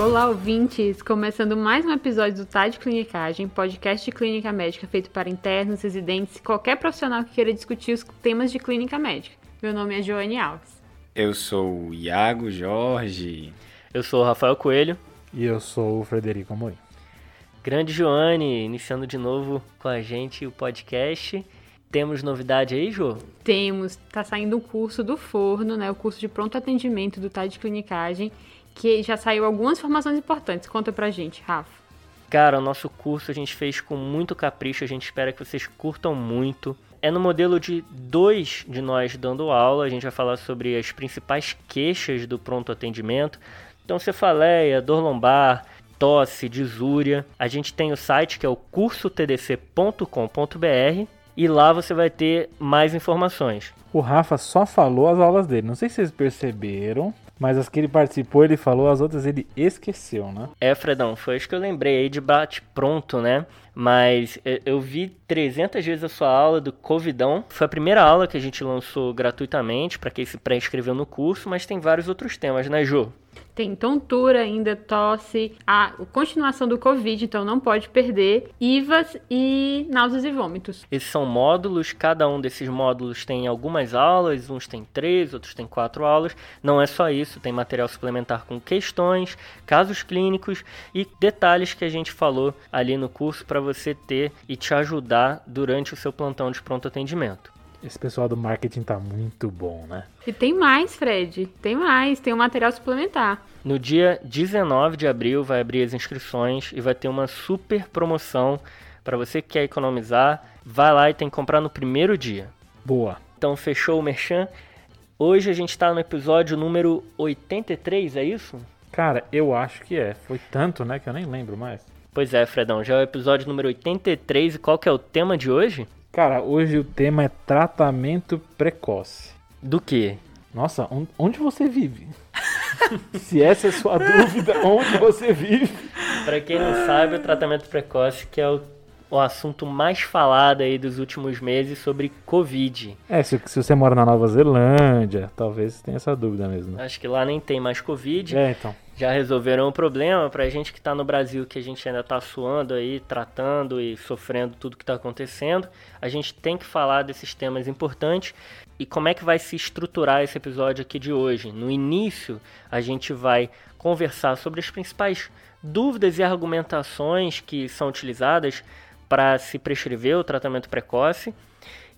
Olá, ouvintes! Começando mais um episódio do Tá de Clinicagem, podcast de clínica médica feito para internos, residentes e qualquer profissional que queira discutir os temas de clínica médica. Meu nome é Joane Alves. Eu sou o Iago Jorge. Eu sou o Rafael Coelho. E eu sou o Frederico Amorim. Grande Joane, iniciando de novo com a gente o podcast. Temos novidade aí, Jô? Temos, tá saindo o curso do Forno, né? O curso de pronto atendimento do Tá de Clinicagem que já saiu algumas informações importantes. Conta pra gente, Rafa. Cara, o nosso curso a gente fez com muito capricho, a gente espera que vocês curtam muito. É no modelo de dois de nós dando aula, a gente vai falar sobre as principais queixas do pronto atendimento. Então, cefaleia, dor lombar, tosse, disúria. A gente tem o site que é o cursotdc.com.br e lá você vai ter mais informações. O Rafa só falou as aulas dele. Não sei se vocês perceberam, mas as que ele participou, ele falou, as outras ele esqueceu, né? É, Fredão, foi isso que eu lembrei aí de bate pronto, né? Mas eu vi 300 vezes a sua aula do Covidão. Foi a primeira aula que a gente lançou gratuitamente para quem se pré-inscreveu no curso, mas tem vários outros temas, né, Jô? Tem tontura ainda, tosse, a continuação do Covid, então não pode perder, IVAs e náuseas e vômitos. Esses são módulos, cada um desses módulos tem algumas aulas, uns tem três, outros tem quatro aulas. Não é só isso, tem material suplementar com questões, casos clínicos e detalhes que a gente falou ali no curso para você ter e te ajudar durante o seu plantão de pronto atendimento. Esse pessoal do marketing tá muito bom, né? E tem mais, Fred. Tem mais. Tem um material suplementar. No dia 19 de abril vai abrir as inscrições e vai ter uma super promoção para você que quer economizar. Vai lá e tem que comprar no primeiro dia. Boa. Então fechou o merchan. Hoje a gente está no episódio número 83, é isso? Cara, eu acho que é. Foi tanto, né, que eu nem lembro mais. Pois é, Fredão, já é o episódio número 83 e qual que é o tema de hoje? Cara, hoje o tema é tratamento precoce. Do que? Nossa, onde você vive? Se essa é a sua dúvida, onde você vive? Para quem não sabe, o tratamento precoce que é o, o assunto mais falado aí dos últimos meses sobre Covid. É, se, se você mora na Nova Zelândia, talvez tenha essa dúvida mesmo. Acho que lá nem tem mais Covid. É, então já resolveram o problema. Para a gente que está no Brasil, que a gente ainda está suando aí, tratando e sofrendo tudo que está acontecendo, a gente tem que falar desses temas importantes. E como é que vai se estruturar esse episódio aqui de hoje? No início, a gente vai conversar sobre as principais dúvidas e argumentações que são utilizadas para se prescrever o tratamento precoce.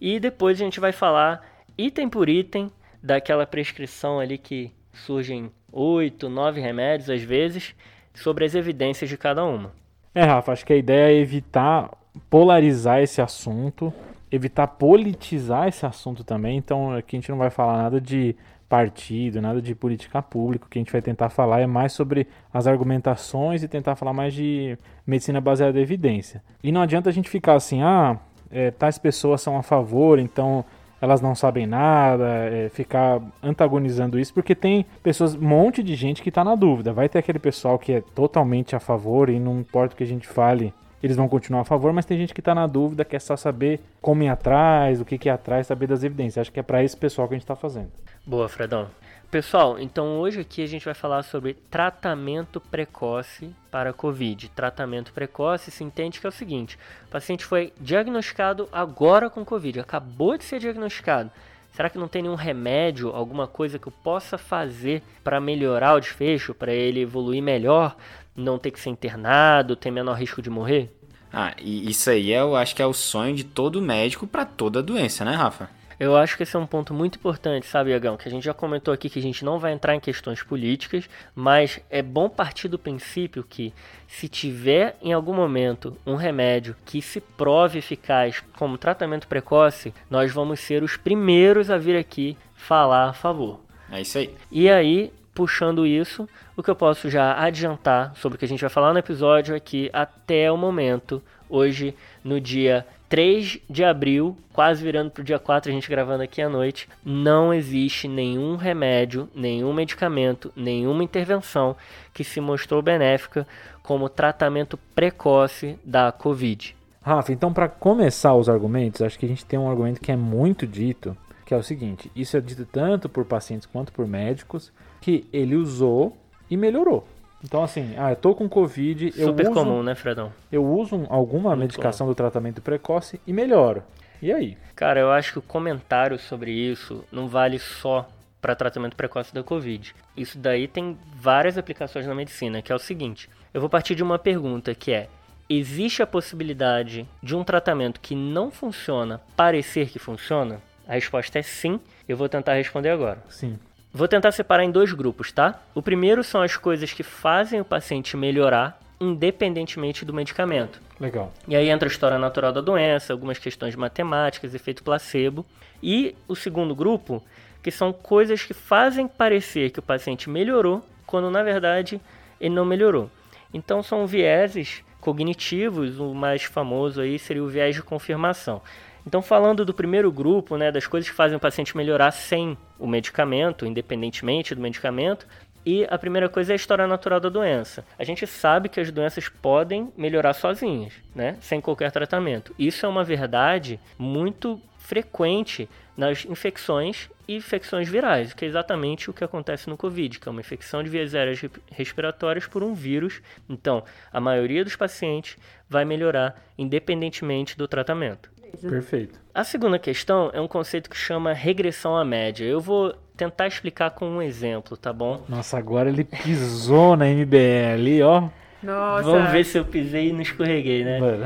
E depois a gente vai falar item por item daquela prescrição ali que surgem oito, nove remédios às vezes, sobre as evidências de cada uma. É, Rafa, acho que a ideia é evitar polarizar esse assunto, evitar politizar esse assunto também. Então aqui a gente não vai falar nada de partido, nada de política pública. O que a gente vai tentar falar é mais sobre as argumentações e tentar falar mais de medicina baseada em evidência. E não adianta a gente ficar assim, ah, é, tais pessoas são a favor, então elas não sabem nada, é, ficar antagonizando isso, porque tem pessoas, um monte de gente que está na dúvida. Vai ter aquele pessoal que é totalmente a favor e não importa o que a gente fale, eles vão continuar a favor, mas tem gente que está na dúvida, quer só saber como ir atrás, o que, que é atrás, saber das evidências. Acho que é para esse pessoal que a gente está fazendo. Boa, Fredão. Pessoal, então hoje aqui a gente vai falar sobre tratamento precoce para Covid. Tratamento precoce se entende que é o seguinte: o paciente foi diagnosticado agora com Covid, acabou de ser diagnosticado. Será que não tem nenhum remédio, alguma coisa que eu possa fazer para melhorar o desfecho, para ele evoluir melhor, não ter que ser internado, ter menor risco de morrer? Ah, e isso aí eu acho que é o sonho de todo médico para toda doença, né, Rafa? Eu acho que esse é um ponto muito importante, sabe, Iagão? Que a gente já comentou aqui que a gente não vai entrar em questões políticas, mas é bom partir do princípio que se tiver em algum momento um remédio que se prove eficaz como tratamento precoce, nós vamos ser os primeiros a vir aqui falar a favor. É isso aí. E aí, puxando isso, o que eu posso já adiantar sobre o que a gente vai falar no episódio é que até o momento, hoje, no dia 3 de abril, quase virando para o dia 4, a gente gravando aqui à noite, não existe nenhum remédio, nenhum medicamento, nenhuma intervenção que se mostrou benéfica como tratamento precoce da Covid. Rafa, então para começar os argumentos, acho que a gente tem um argumento que é muito dito, que é o seguinte: isso é dito tanto por pacientes quanto por médicos, que ele usou e melhorou. Então, assim, ah, eu tô com Covid, eu Super uso, comum, né, Fredão? eu uso um- alguma Muito medicação do tratamento precoce e melhoro. E aí? Cara, eu acho que o comentário sobre isso não vale só para tratamento precoce da Covid. Isso daí tem várias aplicações na medicina, que é o seguinte: eu vou partir de uma pergunta que é: existe a possibilidade de um tratamento que não funciona parecer que funciona? A resposta é sim. Eu vou tentar responder agora. Sim. Vou tentar separar em dois grupos, tá? O primeiro são as coisas que fazem o paciente melhorar independentemente do medicamento. Legal. E aí entra a história natural da doença, algumas questões matemáticas, efeito placebo. E o segundo grupo, que são coisas que fazem parecer que o paciente melhorou, quando na verdade ele não melhorou. Então são vieses cognitivos, o mais famoso aí seria o viés de confirmação. Então falando do primeiro grupo, né, das coisas que fazem o paciente melhorar sem o medicamento, independentemente do medicamento, e a primeira coisa é a história natural da doença. A gente sabe que as doenças podem melhorar sozinhas, né? Sem qualquer tratamento. Isso é uma verdade muito frequente nas infecções e infecções virais, que é exatamente o que acontece no Covid, que é uma infecção de vias aéreas re- respiratórias por um vírus. Então, a maioria dos pacientes vai melhorar independentemente do tratamento. Perfeito. A segunda questão é um conceito que chama regressão à média. Eu vou tentar explicar com um exemplo, tá bom? Nossa, agora ele pisou na MBL ali, ó. Nossa. Vamos ver se eu pisei e não escorreguei, né? Mano.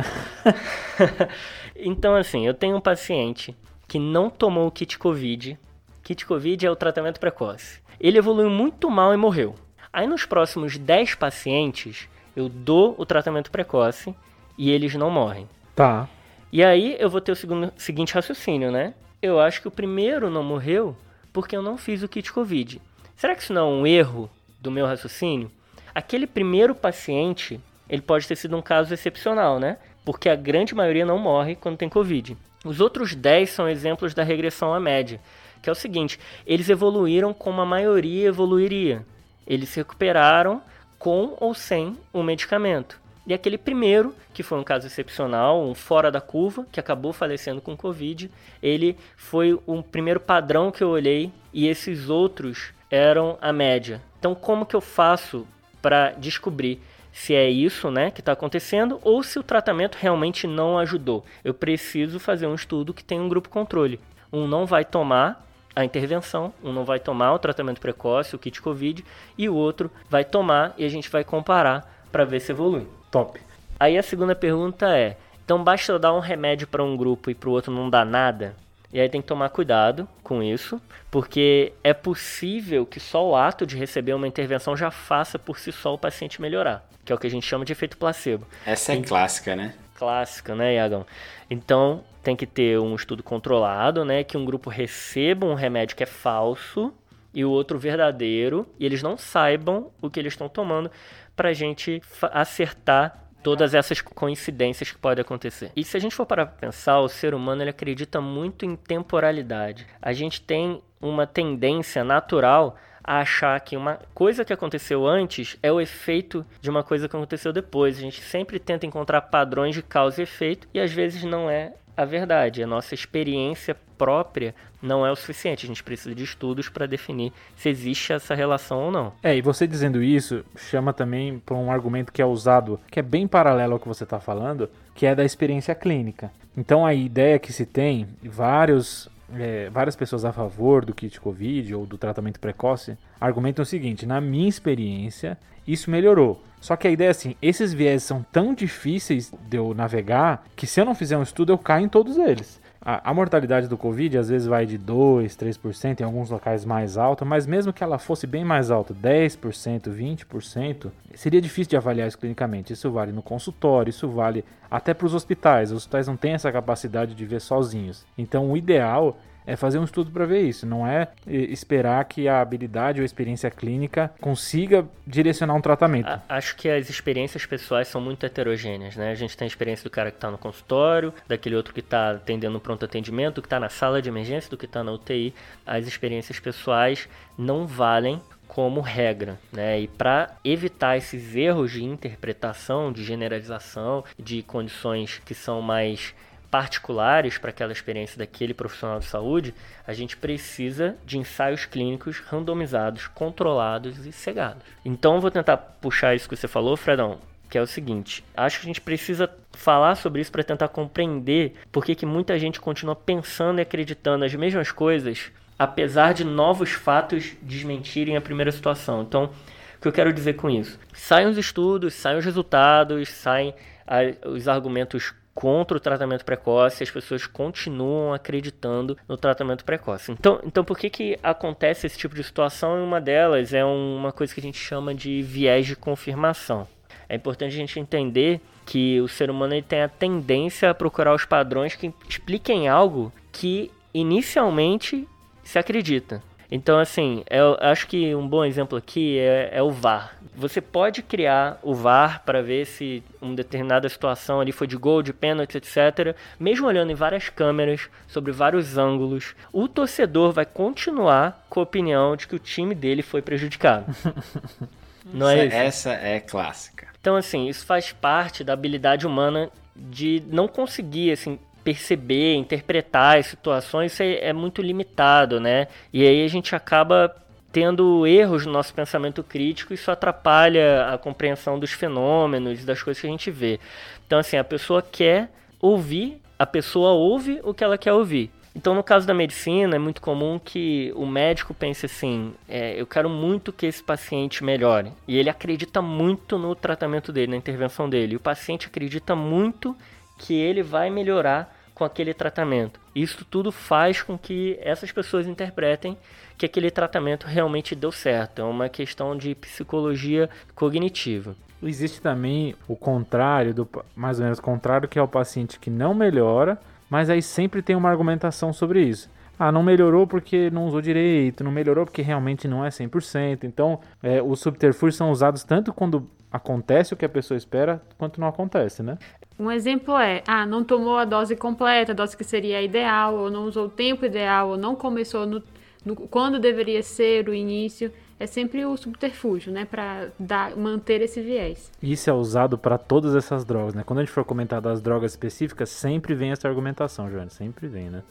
então, assim, eu tenho um paciente que não tomou o kit Covid. Kit Covid é o tratamento precoce. Ele evoluiu muito mal e morreu. Aí, nos próximos 10 pacientes, eu dou o tratamento precoce e eles não morrem. Tá. E aí, eu vou ter o segundo, seguinte raciocínio, né? Eu acho que o primeiro não morreu porque eu não fiz o kit Covid. Será que isso não é um erro do meu raciocínio? Aquele primeiro paciente, ele pode ter sido um caso excepcional, né? Porque a grande maioria não morre quando tem Covid. Os outros 10 são exemplos da regressão à média, que é o seguinte: eles evoluíram como a maioria evoluiria. Eles se recuperaram com ou sem o medicamento. E aquele primeiro, que foi um caso excepcional, um fora da curva, que acabou falecendo com Covid, ele foi o primeiro padrão que eu olhei e esses outros eram a média. Então, como que eu faço para descobrir se é isso né, que está acontecendo ou se o tratamento realmente não ajudou? Eu preciso fazer um estudo que tem um grupo controle. Um não vai tomar a intervenção, um não vai tomar o tratamento precoce, o kit Covid, e o outro vai tomar e a gente vai comparar para ver se evolui. Top. Aí a segunda pergunta é: então basta eu dar um remédio para um grupo e para o outro não dar nada? E aí tem que tomar cuidado com isso, porque é possível que só o ato de receber uma intervenção já faça por si só o paciente melhorar, que é o que a gente chama de efeito placebo. Essa é clássica, né? Clássica, né, Iagão? Então tem que ter um estudo controlado, né, que um grupo receba um remédio que é falso e o outro verdadeiro, e eles não saibam o que eles estão tomando para a gente acertar todas essas coincidências que podem acontecer. E se a gente for parar para pensar, o ser humano ele acredita muito em temporalidade. A gente tem uma tendência natural a achar que uma coisa que aconteceu antes é o efeito de uma coisa que aconteceu depois. A gente sempre tenta encontrar padrões de causa e efeito e às vezes não é a verdade. A nossa experiência própria não é o suficiente. A gente precisa de estudos para definir se existe essa relação ou não. É, e você dizendo isso chama também para um argumento que é usado, que é bem paralelo ao que você está falando, que é da experiência clínica. Então a ideia que se tem, vários, é, várias pessoas a favor do kit Covid ou do tratamento precoce argumentam o seguinte: na minha experiência, isso melhorou. Só que a ideia é assim: esses viés são tão difíceis de eu navegar que se eu não fizer um estudo, eu caio em todos eles. A, a mortalidade do Covid às vezes vai de 2, 3%, em alguns locais mais alta, mas mesmo que ela fosse bem mais alta, 10%, 20%, seria difícil de avaliar isso clinicamente. Isso vale no consultório, isso vale até para os hospitais. Os hospitais não têm essa capacidade de ver sozinhos. Então o ideal é fazer um estudo para ver isso, não é esperar que a habilidade ou a experiência clínica consiga direcionar um tratamento. A- acho que as experiências pessoais são muito heterogêneas, né? A gente tem a experiência do cara que está no consultório, daquele outro que está atendendo pronto atendimento, do que está na sala de emergência, do que está na UTI. As experiências pessoais não valem como regra, né? E para evitar esses erros de interpretação, de generalização, de condições que são mais particulares para aquela experiência daquele profissional de saúde, a gente precisa de ensaios clínicos randomizados, controlados e cegados. Então, eu vou tentar puxar isso que você falou, Fredão, que é o seguinte: acho que a gente precisa falar sobre isso para tentar compreender por que, que muita gente continua pensando e acreditando as mesmas coisas, apesar de novos fatos desmentirem a primeira situação. Então, o que eu quero dizer com isso? Saem os estudos, saem os resultados, saem os argumentos contra o tratamento precoce, as pessoas continuam acreditando no tratamento precoce. Então, então por que, que acontece esse tipo de situação? E uma delas é uma coisa que a gente chama de viés de confirmação. É importante a gente entender que o ser humano tem a tendência a procurar os padrões que expliquem algo que inicialmente se acredita. Então, assim, eu acho que um bom exemplo aqui é, é o VAR. Você pode criar o VAR para ver se uma determinada situação ali foi de gol, de pênalti, etc. Mesmo olhando em várias câmeras, sobre vários ângulos, o torcedor vai continuar com a opinião de que o time dele foi prejudicado. Não é isso? Essa é clássica. Então, assim, isso faz parte da habilidade humana de não conseguir, assim, perceber, interpretar as situações, é, é muito limitado, né? E aí a gente acaba tendo erros no nosso pensamento crítico, isso atrapalha a compreensão dos fenômenos, das coisas que a gente vê. Então, assim, a pessoa quer ouvir, a pessoa ouve o que ela quer ouvir. Então, no caso da medicina, é muito comum que o médico pense assim: é, eu quero muito que esse paciente melhore. E ele acredita muito no tratamento dele, na intervenção dele. E o paciente acredita muito que ele vai melhorar com aquele tratamento. Isso tudo faz com que essas pessoas interpretem que aquele tratamento realmente deu certo. É uma questão de psicologia cognitiva. Existe também o contrário, do, mais ou menos o contrário, que é o paciente que não melhora, mas aí sempre tem uma argumentação sobre isso. Ah, não melhorou porque não usou direito, não melhorou porque realmente não é 100%. Então, é, os subterfúgios são usados tanto quando acontece o que a pessoa espera, quanto não acontece, né? Um exemplo é, ah, não tomou a dose completa, a dose que seria ideal, ou não usou o tempo ideal, ou não começou no, no quando deveria ser o início. É sempre o subterfúgio, né, para manter esse viés. Isso é usado para todas essas drogas, né? Quando a gente for comentar das drogas específicas, sempre vem essa argumentação, Joana, sempre vem, né?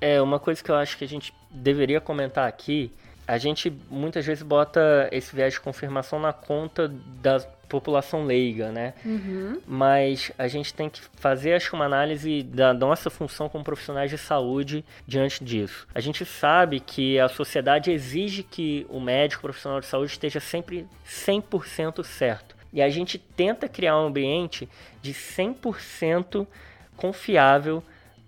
É, uma coisa que eu acho que a gente deveria comentar aqui, a gente muitas vezes bota esse viés de confirmação na conta da população leiga, né? Uhum. Mas a gente tem que fazer, acho uma análise da nossa função como profissionais de saúde diante disso. A gente sabe que a sociedade exige que o médico profissional de saúde esteja sempre 100% certo. E a gente tenta criar um ambiente de 100% confiável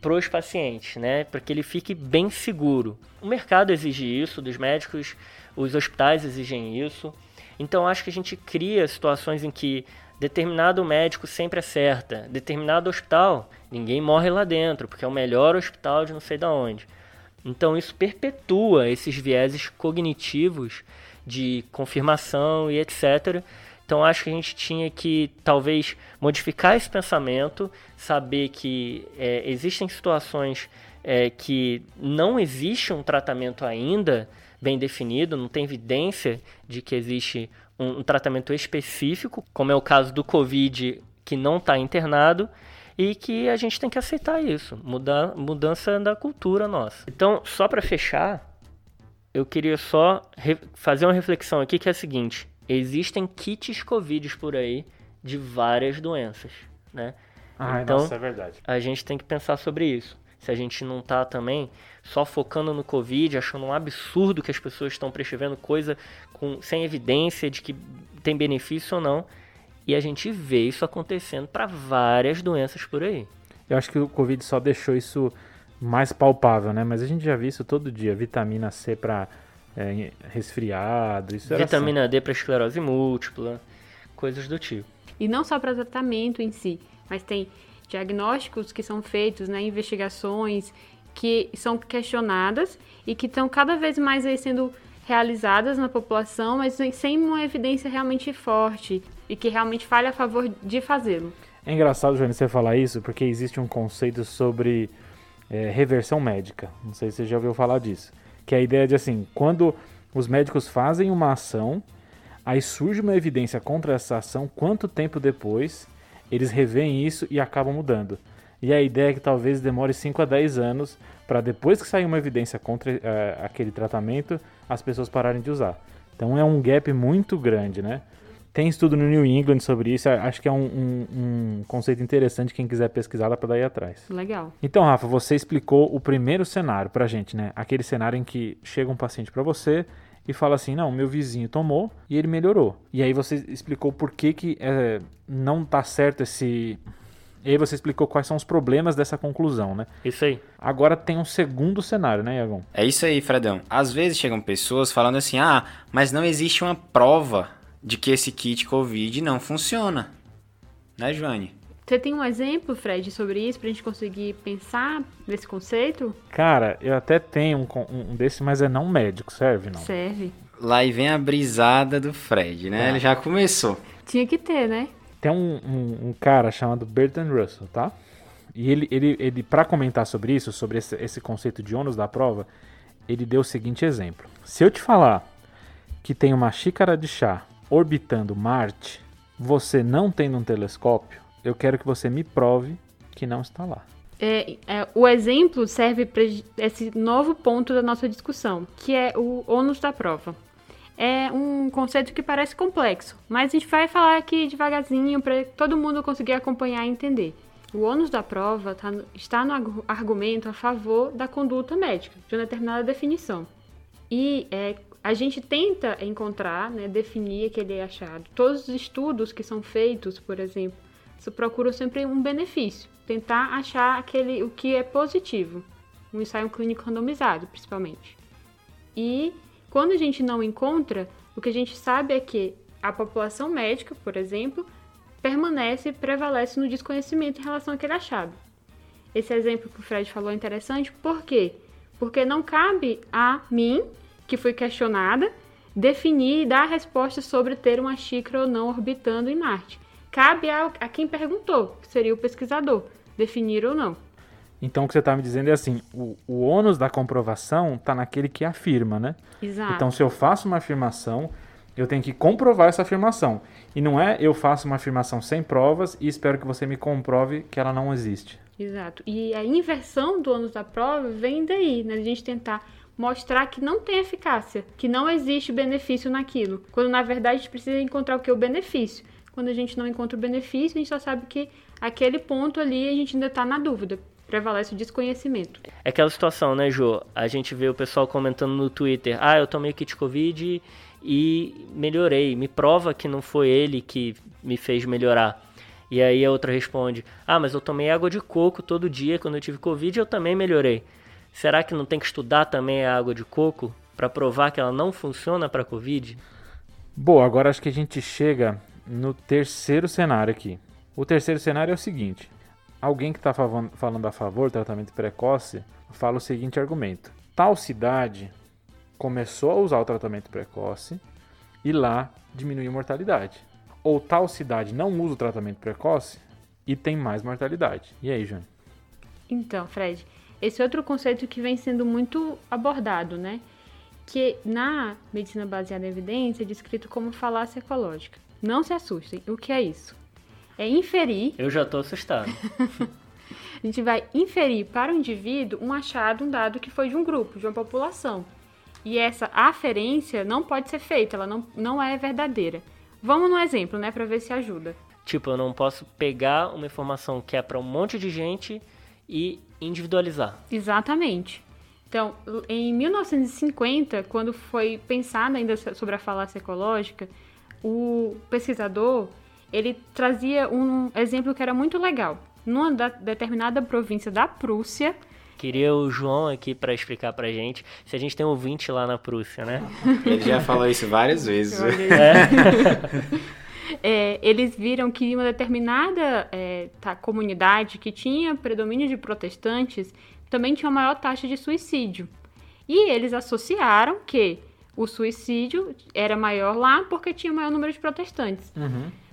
para os pacientes, né? Para que ele fique bem seguro. O mercado exige isso, dos médicos, os hospitais exigem isso. Então acho que a gente cria situações em que determinado médico sempre acerta, determinado hospital, ninguém morre lá dentro, porque é o melhor hospital de não sei da onde. Então isso perpetua esses vieses cognitivos de confirmação e etc. Então acho que a gente tinha que talvez modificar esse pensamento, saber que é, existem situações é, que não existe um tratamento ainda bem definido, não tem evidência de que existe um, um tratamento específico, como é o caso do Covid, que não está internado, e que a gente tem que aceitar isso, mudar, mudança da cultura nossa. Então, só para fechar, eu queria só fazer uma reflexão aqui que é a seguinte: existem kits Covid por aí de várias doenças, né? Ah, então, nossa, é verdade. A gente tem que pensar sobre isso se a gente não está também só focando no Covid, achando um absurdo que as pessoas estão prescrevendo coisa com, sem evidência de que tem benefício ou não. E a gente vê isso acontecendo para várias doenças por aí. Eu acho que o Covid só deixou isso mais palpável, né? Mas a gente já viu isso todo dia. Vitamina C para é, resfriado, isso Vitamina assim. D para esclerose múltipla, coisas do tipo. E não só para tratamento em si, mas tem diagnósticos que são feitos, né, investigações que são questionadas e que estão cada vez mais aí sendo realizadas na população, mas sem uma evidência realmente forte e que realmente fale a favor de fazê-lo. É engraçado, Joane, você falar isso, porque existe um conceito sobre é, reversão médica. Não sei se você já ouviu falar disso. Que é a ideia de assim, quando os médicos fazem uma ação, aí surge uma evidência contra essa ação, quanto tempo depois eles revêem isso e acabam mudando. E a ideia é que talvez demore 5 a 10 anos para depois que sair uma evidência contra é, aquele tratamento, as pessoas pararem de usar. Então é um gap muito grande, né? Tem estudo no New England sobre isso, acho que é um, um, um conceito interessante, quem quiser pesquisar dá para dar aí atrás. Legal. Então, Rafa, você explicou o primeiro cenário pra gente, né? Aquele cenário em que chega um paciente para você e fala assim, não, meu vizinho tomou e ele melhorou. E aí você explicou por que, que é, não tá certo esse... E aí você explicou quais são os problemas dessa conclusão, né? Isso aí. Agora tem um segundo cenário, né, Iagon? É isso aí, Fredão. Às vezes chegam pessoas falando assim, ah, mas não existe uma prova de que esse kit Covid não funciona. Né, Joane? Você tem um exemplo, Fred, sobre isso, pra gente conseguir pensar nesse conceito? Cara, eu até tenho um, um desse, mas é não médico, serve não? Serve. Lá e vem a brisada do Fred, né? Tá. Ele já começou. Tinha que ter, né? Tem um, um, um cara chamado Bertrand Russell, tá? E ele, ele, ele para comentar sobre isso, sobre esse, esse conceito de ônus da prova, ele deu o seguinte exemplo. Se eu te falar que tem uma xícara de chá orbitando Marte, você não tendo um telescópio, eu quero que você me prove que não está lá. É, é, o exemplo serve para esse novo ponto da nossa discussão, que é o ônus da prova. É um conceito que parece complexo, mas a gente vai falar aqui devagarzinho para todo mundo conseguir acompanhar e entender. O ônus da prova tá está no argumento a favor da conduta médica, de uma determinada definição. E é, a gente tenta encontrar, né, definir aquele achado. Todos os estudos que são feitos, por exemplo, se procuram sempre um benefício, tentar achar aquele o que é positivo, um ensaio clínico randomizado, principalmente. E quando a gente não encontra, o que a gente sabe é que a população médica, por exemplo, permanece e prevalece no desconhecimento em relação àquele achado. Esse exemplo que o Fred falou é interessante, por quê? Porque não cabe a mim, que fui questionada, definir e dar a resposta sobre ter uma xícara ou não orbitando em Marte. Cabe a, a quem perguntou, que seria o pesquisador, definir ou não. Então o que você está me dizendo é assim, o, o ônus da comprovação está naquele que afirma, né? Exato. Então se eu faço uma afirmação, eu tenho que comprovar essa afirmação. E não é eu faço uma afirmação sem provas e espero que você me comprove que ela não existe. Exato. E a inversão do ônus da prova vem daí, né? A gente tentar mostrar que não tem eficácia, que não existe benefício naquilo. Quando na verdade a gente precisa encontrar o que? O benefício. Quando a gente não encontra o benefício, a gente só sabe que aquele ponto ali a gente ainda está na dúvida. Prevalece o desconhecimento. É aquela situação, né, Jô? A gente vê o pessoal comentando no Twitter: ah, eu tomei kit Covid e melhorei. Me prova que não foi ele que me fez melhorar. E aí a outra responde: ah, mas eu tomei água de coco todo dia quando eu tive Covid e eu também melhorei. Será que não tem que estudar também a água de coco para provar que ela não funciona para Covid? Boa, agora acho que a gente chega no terceiro cenário aqui. O terceiro cenário é o seguinte: alguém que está falando a favor do tratamento precoce fala o seguinte argumento: tal cidade começou a usar o tratamento precoce e lá diminuiu a mortalidade. Ou tal cidade não usa o tratamento precoce e tem mais mortalidade. E aí, João? Então, Fred, esse outro conceito que vem sendo muito abordado, né? Que na medicina baseada em evidência é descrito como falácia ecológica. Não se assustem, o que é isso? É inferir, Eu já tô assustado. a gente vai inferir para o indivíduo um achado, um dado que foi de um grupo, de uma população. E essa aferência não pode ser feita, ela não, não é verdadeira. Vamos no exemplo, né, para ver se ajuda. tipo, eu não posso pegar uma informação que é para um monte de gente e individualizar. Exatamente. Então, em 1950, quando foi pensada ainda sobre a falácia ecológica, o pesquisador ele trazia um exemplo que era muito legal. Numa da- determinada província da Prússia, Queria o João aqui para explicar pra gente se a gente tem um ouvinte lá na Prússia, né? Ele já falou isso várias vezes. é, eles viram que uma determinada é, tá, comunidade que tinha predomínio de protestantes também tinha uma maior taxa de suicídio. E eles associaram que o suicídio era maior lá porque tinha maior número de protestantes.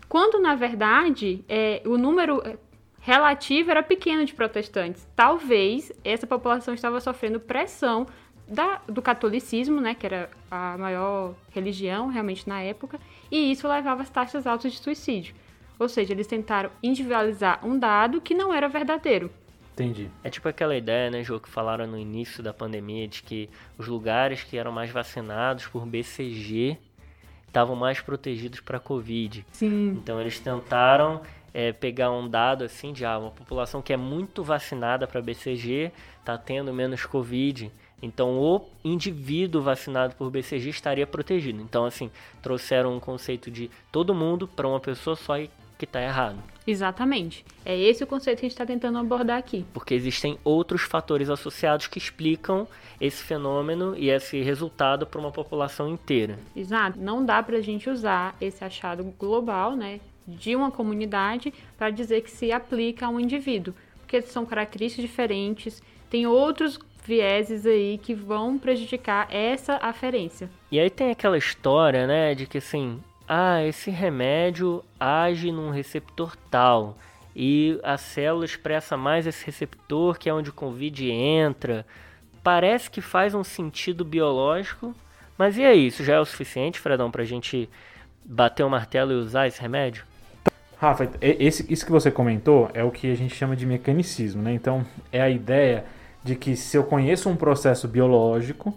Quando, na verdade, é, o número é, relativo era pequeno de protestantes. Talvez essa população estava sofrendo pressão da- do catolicismo, né, que era a maior religião realmente na época, e isso levava às taxas altas de suicídio. Ou seja, eles tentaram individualizar um dado que não era verdadeiro. Entendi. É tipo aquela ideia, né, Jô, que falaram no início da pandemia de que os lugares que eram mais vacinados por BCG estavam mais protegidos para Covid. Sim. Então eles tentaram é, pegar um dado assim de ah, uma população que é muito vacinada para BCG está tendo menos Covid. Então o indivíduo vacinado por BCG estaria protegido. Então assim trouxeram um conceito de todo mundo para uma pessoa só e que está errado. Exatamente. É esse o conceito que a gente está tentando abordar aqui. Porque existem outros fatores associados que explicam esse fenômeno e esse resultado para uma população inteira. Exato. Não dá para a gente usar esse achado global, né, de uma comunidade para dizer que se aplica a um indivíduo, porque são características diferentes, tem outros vieses aí que vão prejudicar essa aferência. E aí tem aquela história, né, de que assim, ah, esse remédio age num receptor tal e a célula expressa mais esse receptor que é onde o Covid entra. Parece que faz um sentido biológico, mas e aí, isso já é o suficiente, Fredão, pra gente bater o martelo e usar esse remédio? Rafa, esse, isso que você comentou é o que a gente chama de mecanicismo, né? Então, é a ideia de que se eu conheço um processo biológico,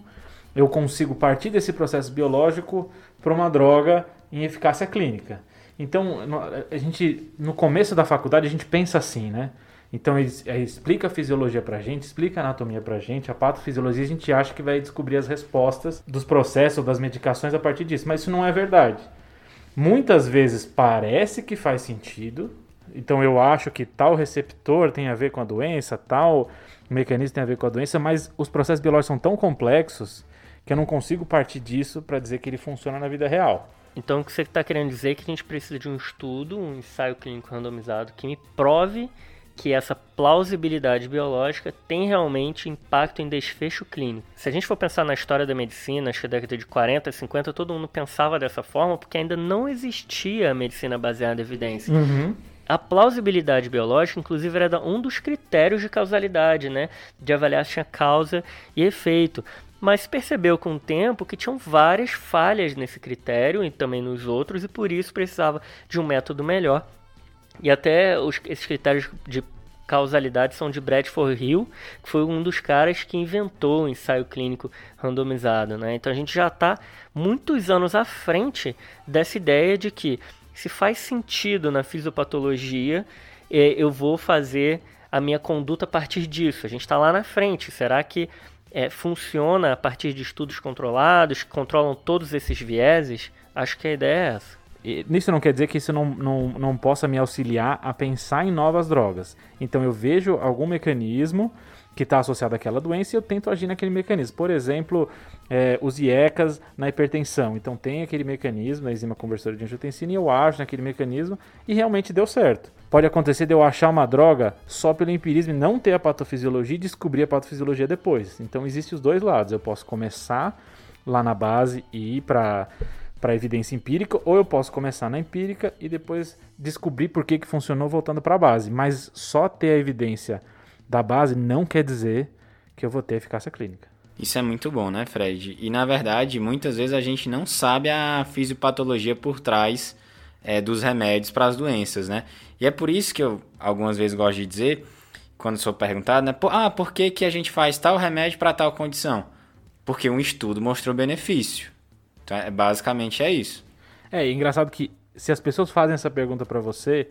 eu consigo partir desse processo biológico para uma droga em eficácia clínica. Então, a gente, no começo da faculdade, a gente pensa assim, né? Então, ele, ele explica a fisiologia pra gente, explica a anatomia pra gente, a patofisiologia, a gente acha que vai descobrir as respostas dos processos, das medicações a partir disso. Mas isso não é verdade. Muitas vezes parece que faz sentido, então eu acho que tal receptor tem a ver com a doença, tal mecanismo tem a ver com a doença, mas os processos biológicos são tão complexos que eu não consigo partir disso para dizer que ele funciona na vida real. Então o que você está querendo dizer é que a gente precisa de um estudo, um ensaio clínico randomizado que me prove que essa plausibilidade biológica tem realmente impacto em desfecho clínico. Se a gente for pensar na história da medicina, acho que da década de 40, 50, todo mundo pensava dessa forma porque ainda não existia a medicina baseada em evidência. Uhum. A plausibilidade biológica, inclusive, era um dos critérios de causalidade, né? De avaliar se tinha causa e efeito mas percebeu com o tempo que tinham várias falhas nesse critério e também nos outros, e por isso precisava de um método melhor. E até os, esses critérios de causalidade são de Bradford Hill, que foi um dos caras que inventou o ensaio clínico randomizado. Né? Então a gente já está muitos anos à frente dessa ideia de que se faz sentido na fisiopatologia, eh, eu vou fazer a minha conduta a partir disso. A gente está lá na frente. Será que é, funciona a partir de estudos controlados, que controlam todos esses vieses, acho que a ideia é essa. E, isso não quer dizer que isso não, não, não possa me auxiliar a pensar em novas drogas. Então eu vejo algum mecanismo que está associado àquela doença e eu tento agir naquele mecanismo. Por exemplo, é, os IECAS na hipertensão. Então tem aquele mecanismo, a enzima conversora de angiotensina, e eu ajo naquele mecanismo e realmente deu certo. Pode acontecer de eu achar uma droga só pelo empirismo e não ter a patofisiologia e descobrir a patofisiologia depois. Então existem os dois lados. Eu posso começar lá na base e ir para para evidência empírica, ou eu posso começar na empírica e depois descobrir por que, que funcionou voltando para a base. Mas só ter a evidência da base não quer dizer que eu vou ter eficácia clínica. Isso é muito bom, né, Fred? E na verdade, muitas vezes a gente não sabe a fisiopatologia por trás é, dos remédios para as doenças, né? E é por isso que eu algumas vezes gosto de dizer, quando sou perguntado, né? Ah, por que, que a gente faz tal remédio para tal condição? Porque um estudo mostrou benefício. Então, é, basicamente é isso. É, é engraçado que se as pessoas fazem essa pergunta para você,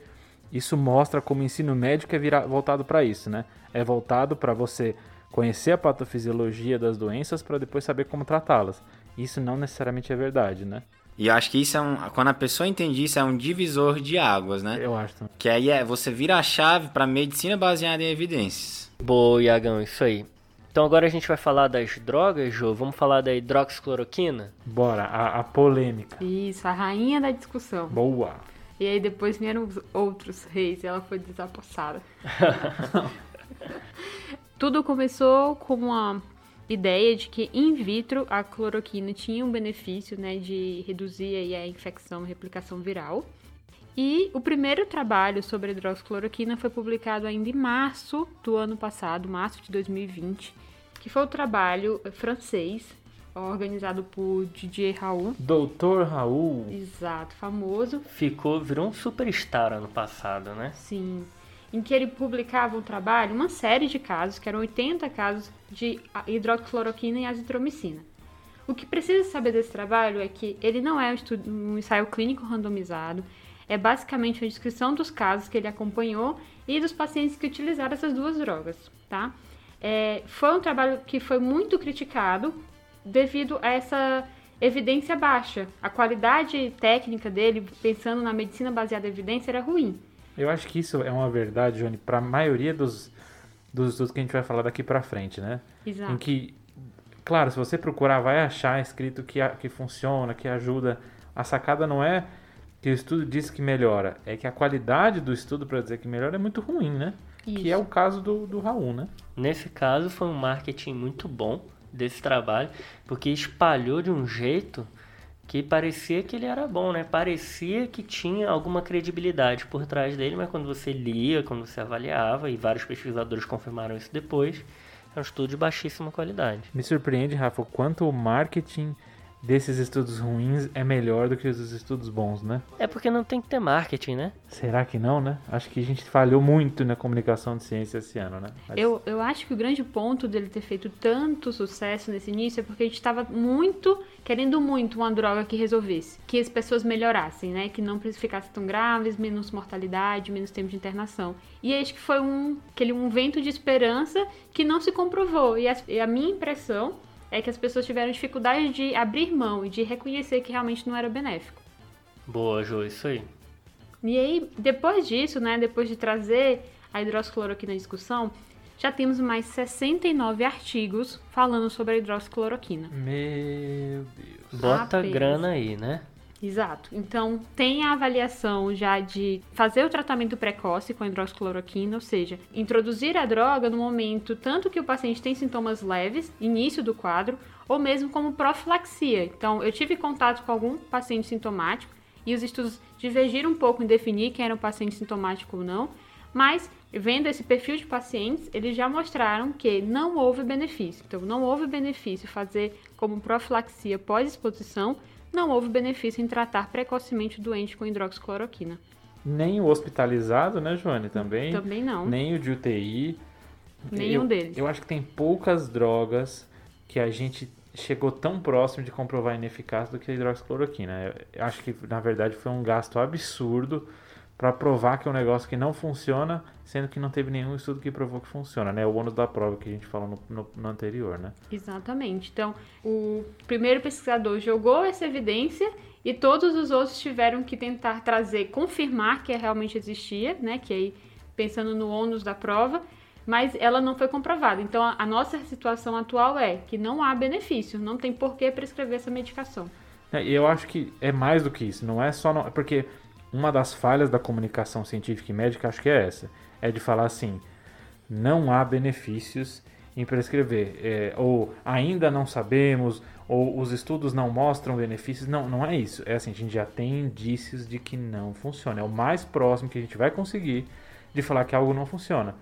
isso mostra como o ensino médico é virar, voltado para isso, né? É voltado para você conhecer a patofisiologia das doenças para depois saber como tratá-las. Isso não necessariamente é verdade, né? E eu acho que isso é um. Quando a pessoa entende isso, é um divisor de águas, né? Eu acho. Que aí é você vira a chave para medicina baseada em evidências. Boa, Iagão, isso aí. Então agora a gente vai falar das drogas, Jô. Vamos falar da hidroxicloroquina? Bora, a, a polêmica. Isso, a rainha da discussão. Boa. E aí depois vieram os outros reis e ela foi desapossada. Tudo começou com uma ideia de que in vitro a cloroquina tinha um benefício né, de reduzir aí a infecção e replicação viral. E o primeiro trabalho sobre a hidroxicloroquina foi publicado ainda em março do ano passado, março de 2020, que foi o trabalho francês organizado por Didier Raul. Doutor Raul. Exato, famoso. Ficou, virou um superstar ano passado, né? Sim. Em que ele publicava um trabalho, uma série de casos, que eram 80 casos de hidroxicloroquina e azitromicina. O que precisa saber desse trabalho é que ele não é um, estudo, um ensaio clínico randomizado, é basicamente a descrição dos casos que ele acompanhou e dos pacientes que utilizaram essas duas drogas, tá? É, foi um trabalho que foi muito criticado devido a essa evidência baixa. A qualidade técnica dele, pensando na medicina baseada em evidência, era ruim. Eu acho que isso é uma verdade, Johnny, para a maioria dos, dos estudos que a gente vai falar daqui para frente, né? Exato. Em que, claro, se você procurar, vai achar escrito que, que funciona, que ajuda. A sacada não é que o estudo diz que melhora, é que a qualidade do estudo para dizer que melhora é muito ruim, né? Isso. Que é o caso do, do Raul, né? Nesse caso, foi um marketing muito bom desse trabalho, porque espalhou de um jeito que parecia que ele era bom, né? Parecia que tinha alguma credibilidade por trás dele, mas quando você lia, quando você avaliava, e vários pesquisadores confirmaram isso depois, é um estudo de baixíssima qualidade. Me surpreende, Rafa, quanto o marketing desses estudos ruins é melhor do que os estudos bons, né? É porque não tem que ter marketing, né? Será que não, né? Acho que a gente falhou muito na comunicação de ciência esse ano, né? Mas... Eu, eu acho que o grande ponto dele ter feito tanto sucesso nesse início é porque a gente estava muito, querendo muito uma droga que resolvesse, que as pessoas melhorassem, né? Que não ficassem tão graves, menos mortalidade, menos tempo de internação. E acho que foi um, aquele, um vento de esperança que não se comprovou. E a, e a minha impressão é que as pessoas tiveram dificuldade de abrir mão e de reconhecer que realmente não era benéfico. Boa, Ju, isso aí. E aí, depois disso, né, depois de trazer a hidroxicloroquina na discussão, já temos mais 69 artigos falando sobre a hidroxicloroquina. Meu Deus. Bota Apenas. grana aí, né? Exato. Então, tem a avaliação já de fazer o tratamento precoce com a hidroxicloroquina, ou seja, introduzir a droga no momento tanto que o paciente tem sintomas leves, início do quadro, ou mesmo como profilaxia. Então, eu tive contato com algum paciente sintomático e os estudos divergiram um pouco em definir quem era um paciente sintomático ou não, mas vendo esse perfil de pacientes, eles já mostraram que não houve benefício. Então, não houve benefício fazer como profilaxia pós-exposição não houve benefício em tratar precocemente o doente com hidroxicloroquina. Nem o hospitalizado, né, Joane? Também. Também não. Nem o de UTI. Nenhum eu, deles. Eu acho que tem poucas drogas que a gente chegou tão próximo de comprovar a ineficácia do que a hidroxicloroquina. Eu acho que, na verdade, foi um gasto absurdo para provar que é um negócio que não funciona, sendo que não teve nenhum estudo que provou que funciona, né? O ônus da prova que a gente falou no, no, no, anterior, né? Exatamente. Então, o primeiro pesquisador jogou essa evidência e todos os outros tiveram que tentar trazer, confirmar que realmente existia, né? Que aí, pensando no ônus da prova, mas ela não foi comprovada. Então, a, a nossa situação atual é que não há benefício, não tem por que prescrever essa medicação. É, e eu acho que é mais do que isso, não é só... Não, porque uma das falhas da comunicação científica e médica, acho que é essa, é de falar assim, não há benefícios em prescrever, é, ou ainda não sabemos, ou os estudos não mostram benefícios. Não, não é isso. É assim, a gente já tem indícios de que não funciona. É o mais próximo que a gente vai conseguir de falar que algo não funciona.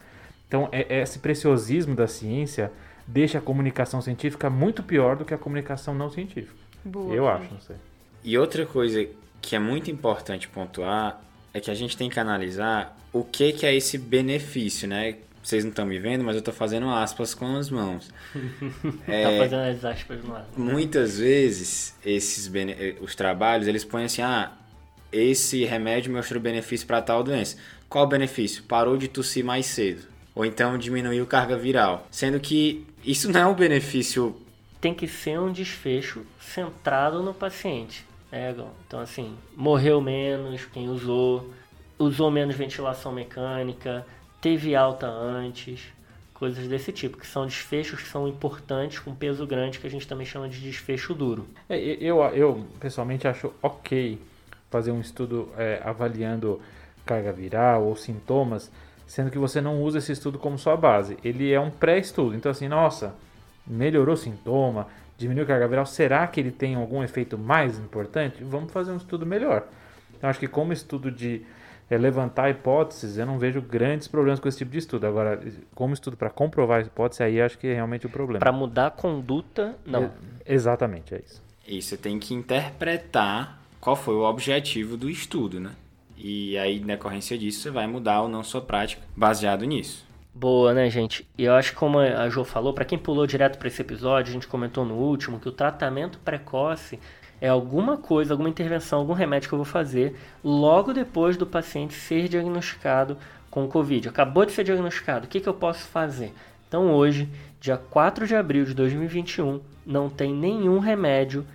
Então, é, esse preciosismo da ciência deixa a comunicação científica muito pior do que a comunicação não científica. Boa, Eu acho, não sei. E outra coisa que é muito importante pontuar é que a gente tem que analisar o que, que é esse benefício, né? Vocês não estão me vendo, mas eu estou fazendo aspas com as mãos. É, Tá fazendo as aspas no ar. muitas vezes esses bene- eh, os trabalhos eles põem assim, ah, esse remédio mostrou benefício para tal doença. Qual o benefício? Parou de tossir mais cedo. Ou então diminuiu carga viral. Sendo que isso não é um benefício Tem que ser um desfecho centrado no paciente. É, Gal? então assim, morreu menos quem usou, usou menos ventilação mecânica, teve alta antes, coisas desse tipo, que são desfechos que são importantes com peso grande, que a gente também chama de desfecho duro. É, eu, eu pessoalmente acho ok fazer um estudo é, avaliando carga viral ou sintomas, sendo que você não usa esse estudo como sua base. Ele é um pré-estudo. Então, assim, nossa, melhorou sintoma, diminuiu a carga viral, será que ele tem algum efeito mais importante? Vamos fazer um estudo melhor. Então, acho que como estudo de é, levantar hipóteses, eu não vejo grandes problemas com esse tipo de estudo. Agora, como estudo para comprovar a hipótese, aí acho que é realmente o problema. Para mudar a conduta, não. É, Exatamente, é isso. E você tem que interpretar qual foi o objetivo do estudo, né? E aí, na decorrência disso, você vai mudar ou não sua prática baseado nisso. Boa, né, gente? E eu acho que como a Jo falou, para quem pulou direto para esse episódio, a gente comentou no último que o tratamento precoce é alguma coisa, alguma intervenção, algum remédio que eu vou fazer logo depois do paciente ser diagnosticado com Covid. Acabou de ser diagnosticado, o que, que eu posso fazer? Então, hoje, dia 4 de abril de 2021, não tem nenhum remédio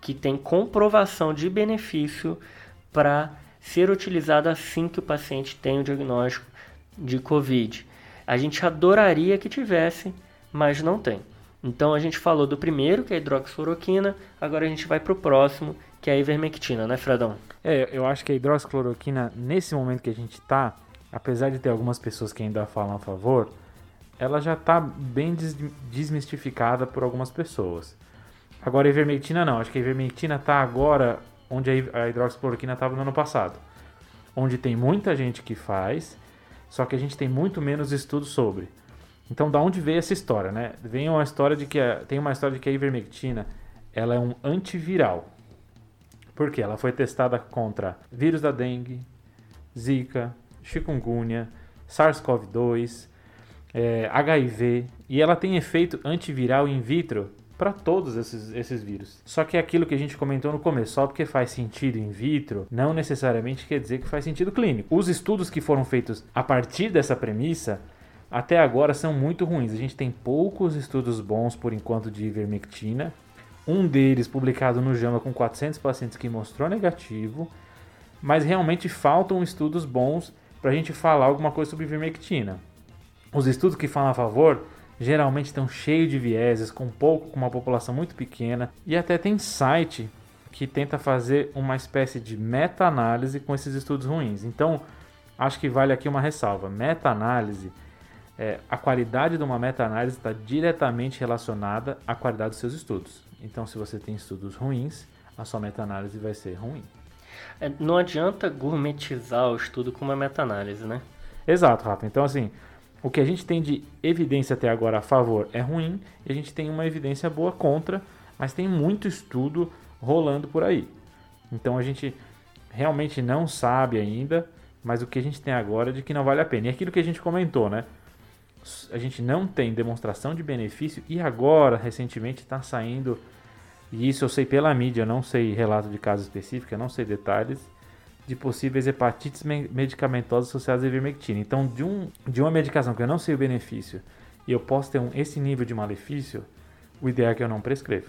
que tem comprovação de benefício para ser utilizado assim que o paciente tem o diagnóstico de Covid. A gente adoraria que tivesse, mas não tem. Então a gente falou do primeiro, que é a hidroxicloroquina, agora a gente vai para o próximo, que é a ivermectina, né, Fredão? É, eu acho que a hidroxicloroquina, nesse momento que a gente está, apesar de ter algumas pessoas que ainda falam a favor, ela já está bem desmistificada por algumas pessoas. Agora a ivermectina não, acho que a ivermectina está agora onde a hidroxicloroquina estava no ano passado. Onde tem muita gente que faz, só que a gente tem muito menos estudos sobre. Então, da onde veio essa história, né? Vem uma história de que a, tem uma história de que a ivermectina ela é um antiviral. Por quê? Ela foi testada contra vírus da dengue, zika, chikungunya, SARS-CoV-2, é, HIV, e ela tem efeito antiviral in vitro para todos esses, esses vírus. Só que é aquilo que a gente comentou no começo, só porque faz sentido in vitro, não necessariamente quer dizer que faz sentido clínico. Os estudos que foram feitos a partir dessa premissa até agora são muito ruins. A gente tem poucos estudos bons por enquanto de ivermectina. Um deles publicado no JAMA com 400 pacientes que mostrou negativo, mas realmente faltam estudos bons para a gente falar alguma coisa sobre ivermectina. Os estudos que falam a favor geralmente estão cheios de vieses, com pouco, com uma população muito pequena, e até tem site que tenta fazer uma espécie de meta-análise com esses estudos ruins. Então, acho que vale aqui uma ressalva. Meta-análise, é, a qualidade de uma meta-análise está diretamente relacionada à qualidade dos seus estudos. Então, se você tem estudos ruins, a sua meta-análise vai ser ruim. É, não adianta gourmetizar o estudo com uma meta-análise, né? Exato, Rafa. Então, assim, o que a gente tem de evidência até agora a favor é ruim e a gente tem uma evidência boa contra, mas tem muito estudo rolando por aí. Então a gente realmente não sabe ainda, mas o que a gente tem agora é de que não vale a pena. E aquilo que a gente comentou, né? A gente não tem demonstração de benefício e agora, recentemente, está saindo, e isso eu sei pela mídia, não sei relato de caso específico, eu não sei detalhes, de possíveis hepatites medicamentosas associadas à ivermectina. Então, de, um, de uma medicação que eu não sei o benefício e eu posso ter um, esse nível de malefício, o ideal é que eu não prescreva.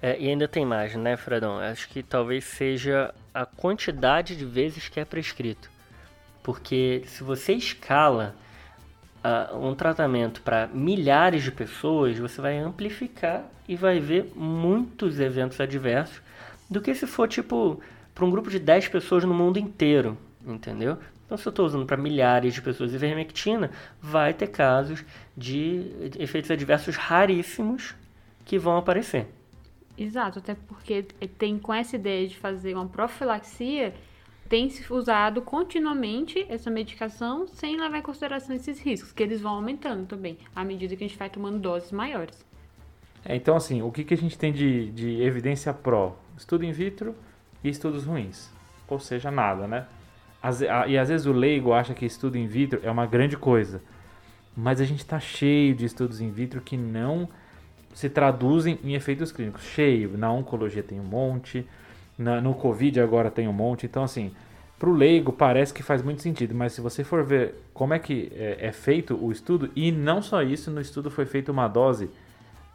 É, e ainda tem mais, né, Fredão? Acho que talvez seja a quantidade de vezes que é prescrito. Porque se você escala uh, um tratamento para milhares de pessoas, você vai amplificar e vai ver muitos eventos adversos do que se for tipo para um grupo de 10 pessoas no mundo inteiro, entendeu? Então, se eu estou usando para milhares de pessoas ivermectina, vai ter casos de efeitos adversos raríssimos que vão aparecer. Exato, até porque tem com essa ideia de fazer uma profilaxia, tem se usado continuamente essa medicação sem levar em consideração esses riscos, que eles vão aumentando também, à medida que a gente vai tomando doses maiores. É, então, assim, o que, que a gente tem de, de evidência pró? Estudo in vitro, e estudos ruins. Ou seja, nada, né? e às vezes o leigo acha que estudo in vitro é uma grande coisa. Mas a gente está cheio de estudos in vitro que não se traduzem em efeitos clínicos. Cheio. Na oncologia tem um monte. Na, no Covid agora tem um monte. Então, assim, para o leigo parece que faz muito sentido. Mas se você for ver como é que é, é feito o estudo, e não só isso, no estudo foi feita uma dose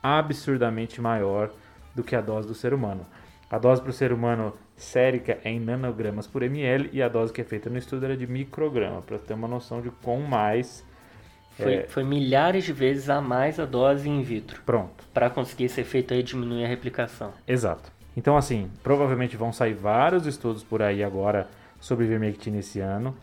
absurdamente maior do que a dose do ser humano. A dose para o ser humano sérica é em nanogramas por ml e a dose que é feita no estudo era de micrograma, para ter uma noção de quão mais. Foi, é... foi, milhares de vezes a mais a dose in vitro. Pronto. Para conseguir esse efeito aí diminuir a replicação. Exato. Então, assim, provavelmente vão sair vários estudos por aí agora sobre ivermectina esse ano,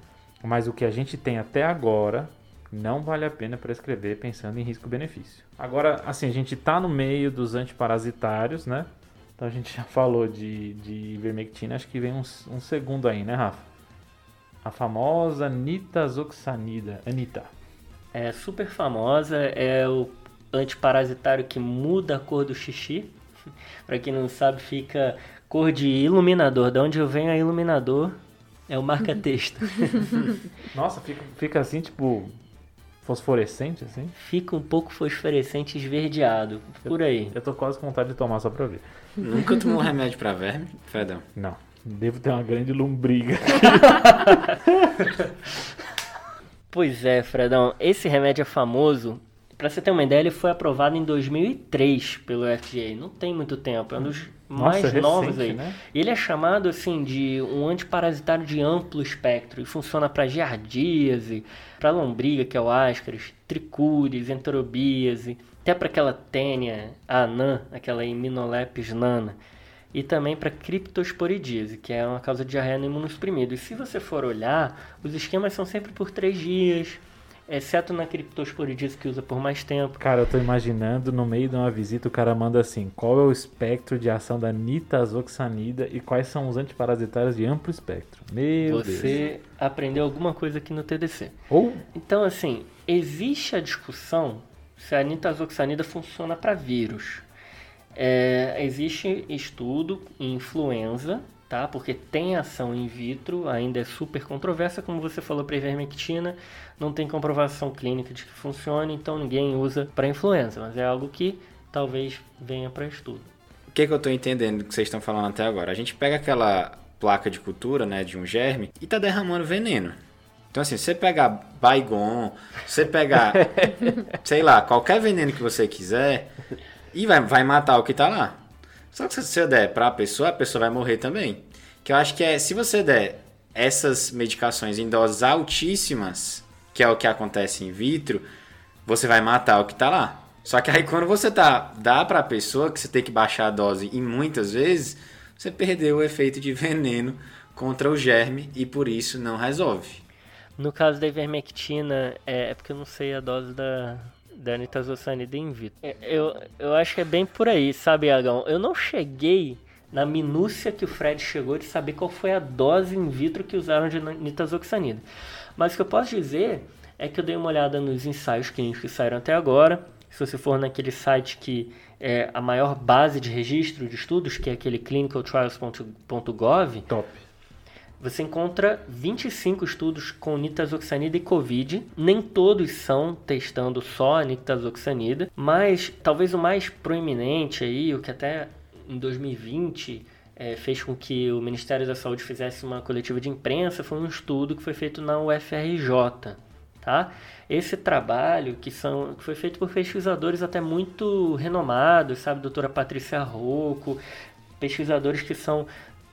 mas o que a gente tem até agora não vale a pena prescrever pensando em risco-benefício. Agora, assim, a gente está no meio dos antiparasitários, né? Então a gente já falou de, de ivermectina, acho que vem um, um segundo aí, né, Rafa? A famosa nitazoxanida, Anita. É super famosa, é o antiparasitário que muda a cor do xixi. Para quem não sabe, fica cor de iluminador. Da onde eu venho a iluminador é o marca-texto. Nossa, fica, fica assim, tipo, fosforescente, assim? Fica um pouco fosforescente esverdeado, por aí. Eu tô quase com vontade de tomar só pra ver. Nunca tomou remédio pra verme, Fredão? Não, devo ter uma grande lombriga. pois é, Fredão, esse remédio é famoso Pra você ter uma ideia, ele foi aprovado em 2003 pelo FDA. Não tem muito tempo, é um dos Nossa, mais é novos recente, aí. né? Ele é chamado assim de um antiparasitário de amplo espectro e funciona para giardíase, para lombriga, que é o ascaris, tricúris, enterobíase, até para aquela tênia anã, aquela iminolepis nana, e também para criptosporidíase, que é uma causa de diarreia no imunossuprimido. E se você for olhar, os esquemas são sempre por três dias, exceto na criptosporidíase que usa por mais tempo. Cara, eu tô imaginando no meio de uma visita o cara manda assim: qual é o espectro de ação da nitazoxanida e quais são os antiparasitários de amplo espectro? Meu Deus. Você aprendeu alguma coisa aqui no TDC. Ou Então, assim, existe a discussão se a nitazoxanida funciona para vírus. É, existe estudo em influenza, tá? Porque tem ação in vitro, ainda é super controversa, como você falou para ivermectina, não tem comprovação clínica de que funcione, então ninguém usa para influenza, mas é algo que talvez venha para estudo. O que, que eu tô entendendo do que vocês estão falando até agora? A gente pega aquela placa de cultura, né, de um germe, e tá derramando veneno. Então, assim, você pegar Baygon, você pegar, sei lá, qualquer veneno que você quiser, e vai, vai matar o que tá lá. Só que se você der pra pessoa, a pessoa vai morrer também. Que eu acho que é, se você der essas medicações em doses altíssimas, que é o que acontece in vitro, você vai matar o que tá lá. Só que aí quando você tá, dá pra pessoa que você tem que baixar a dose e muitas vezes, você perdeu o efeito de veneno contra o germe e por isso não resolve. No caso da ivermectina, é, é porque eu não sei a dose da, da nitazoxanida in vitro. É, Eu, eu acho que é bem por aí, sabe, Agão? Eu não cheguei na minúcia que o Fred chegou de saber qual foi a dose in vitro que usaram de nitazoxanida. Mas o que eu posso dizer é que eu dei uma olhada nos ensaios clínicos que saíram até agora. Se você for naquele site que é a maior base de registro de estudos, que é aquele clinicaltrials.gov, top. Você encontra 25 estudos com nitazoxanida e Covid. Nem todos são testando só a nitazoxanida, mas talvez o mais proeminente aí, o que até em 2020 eh, fez com que o Ministério da Saúde fizesse uma coletiva de imprensa, foi um estudo que foi feito na UFRJ. Tá? Esse trabalho que, são, que foi feito por pesquisadores até muito renomados, sabe, doutora Patrícia Rocco, pesquisadores que são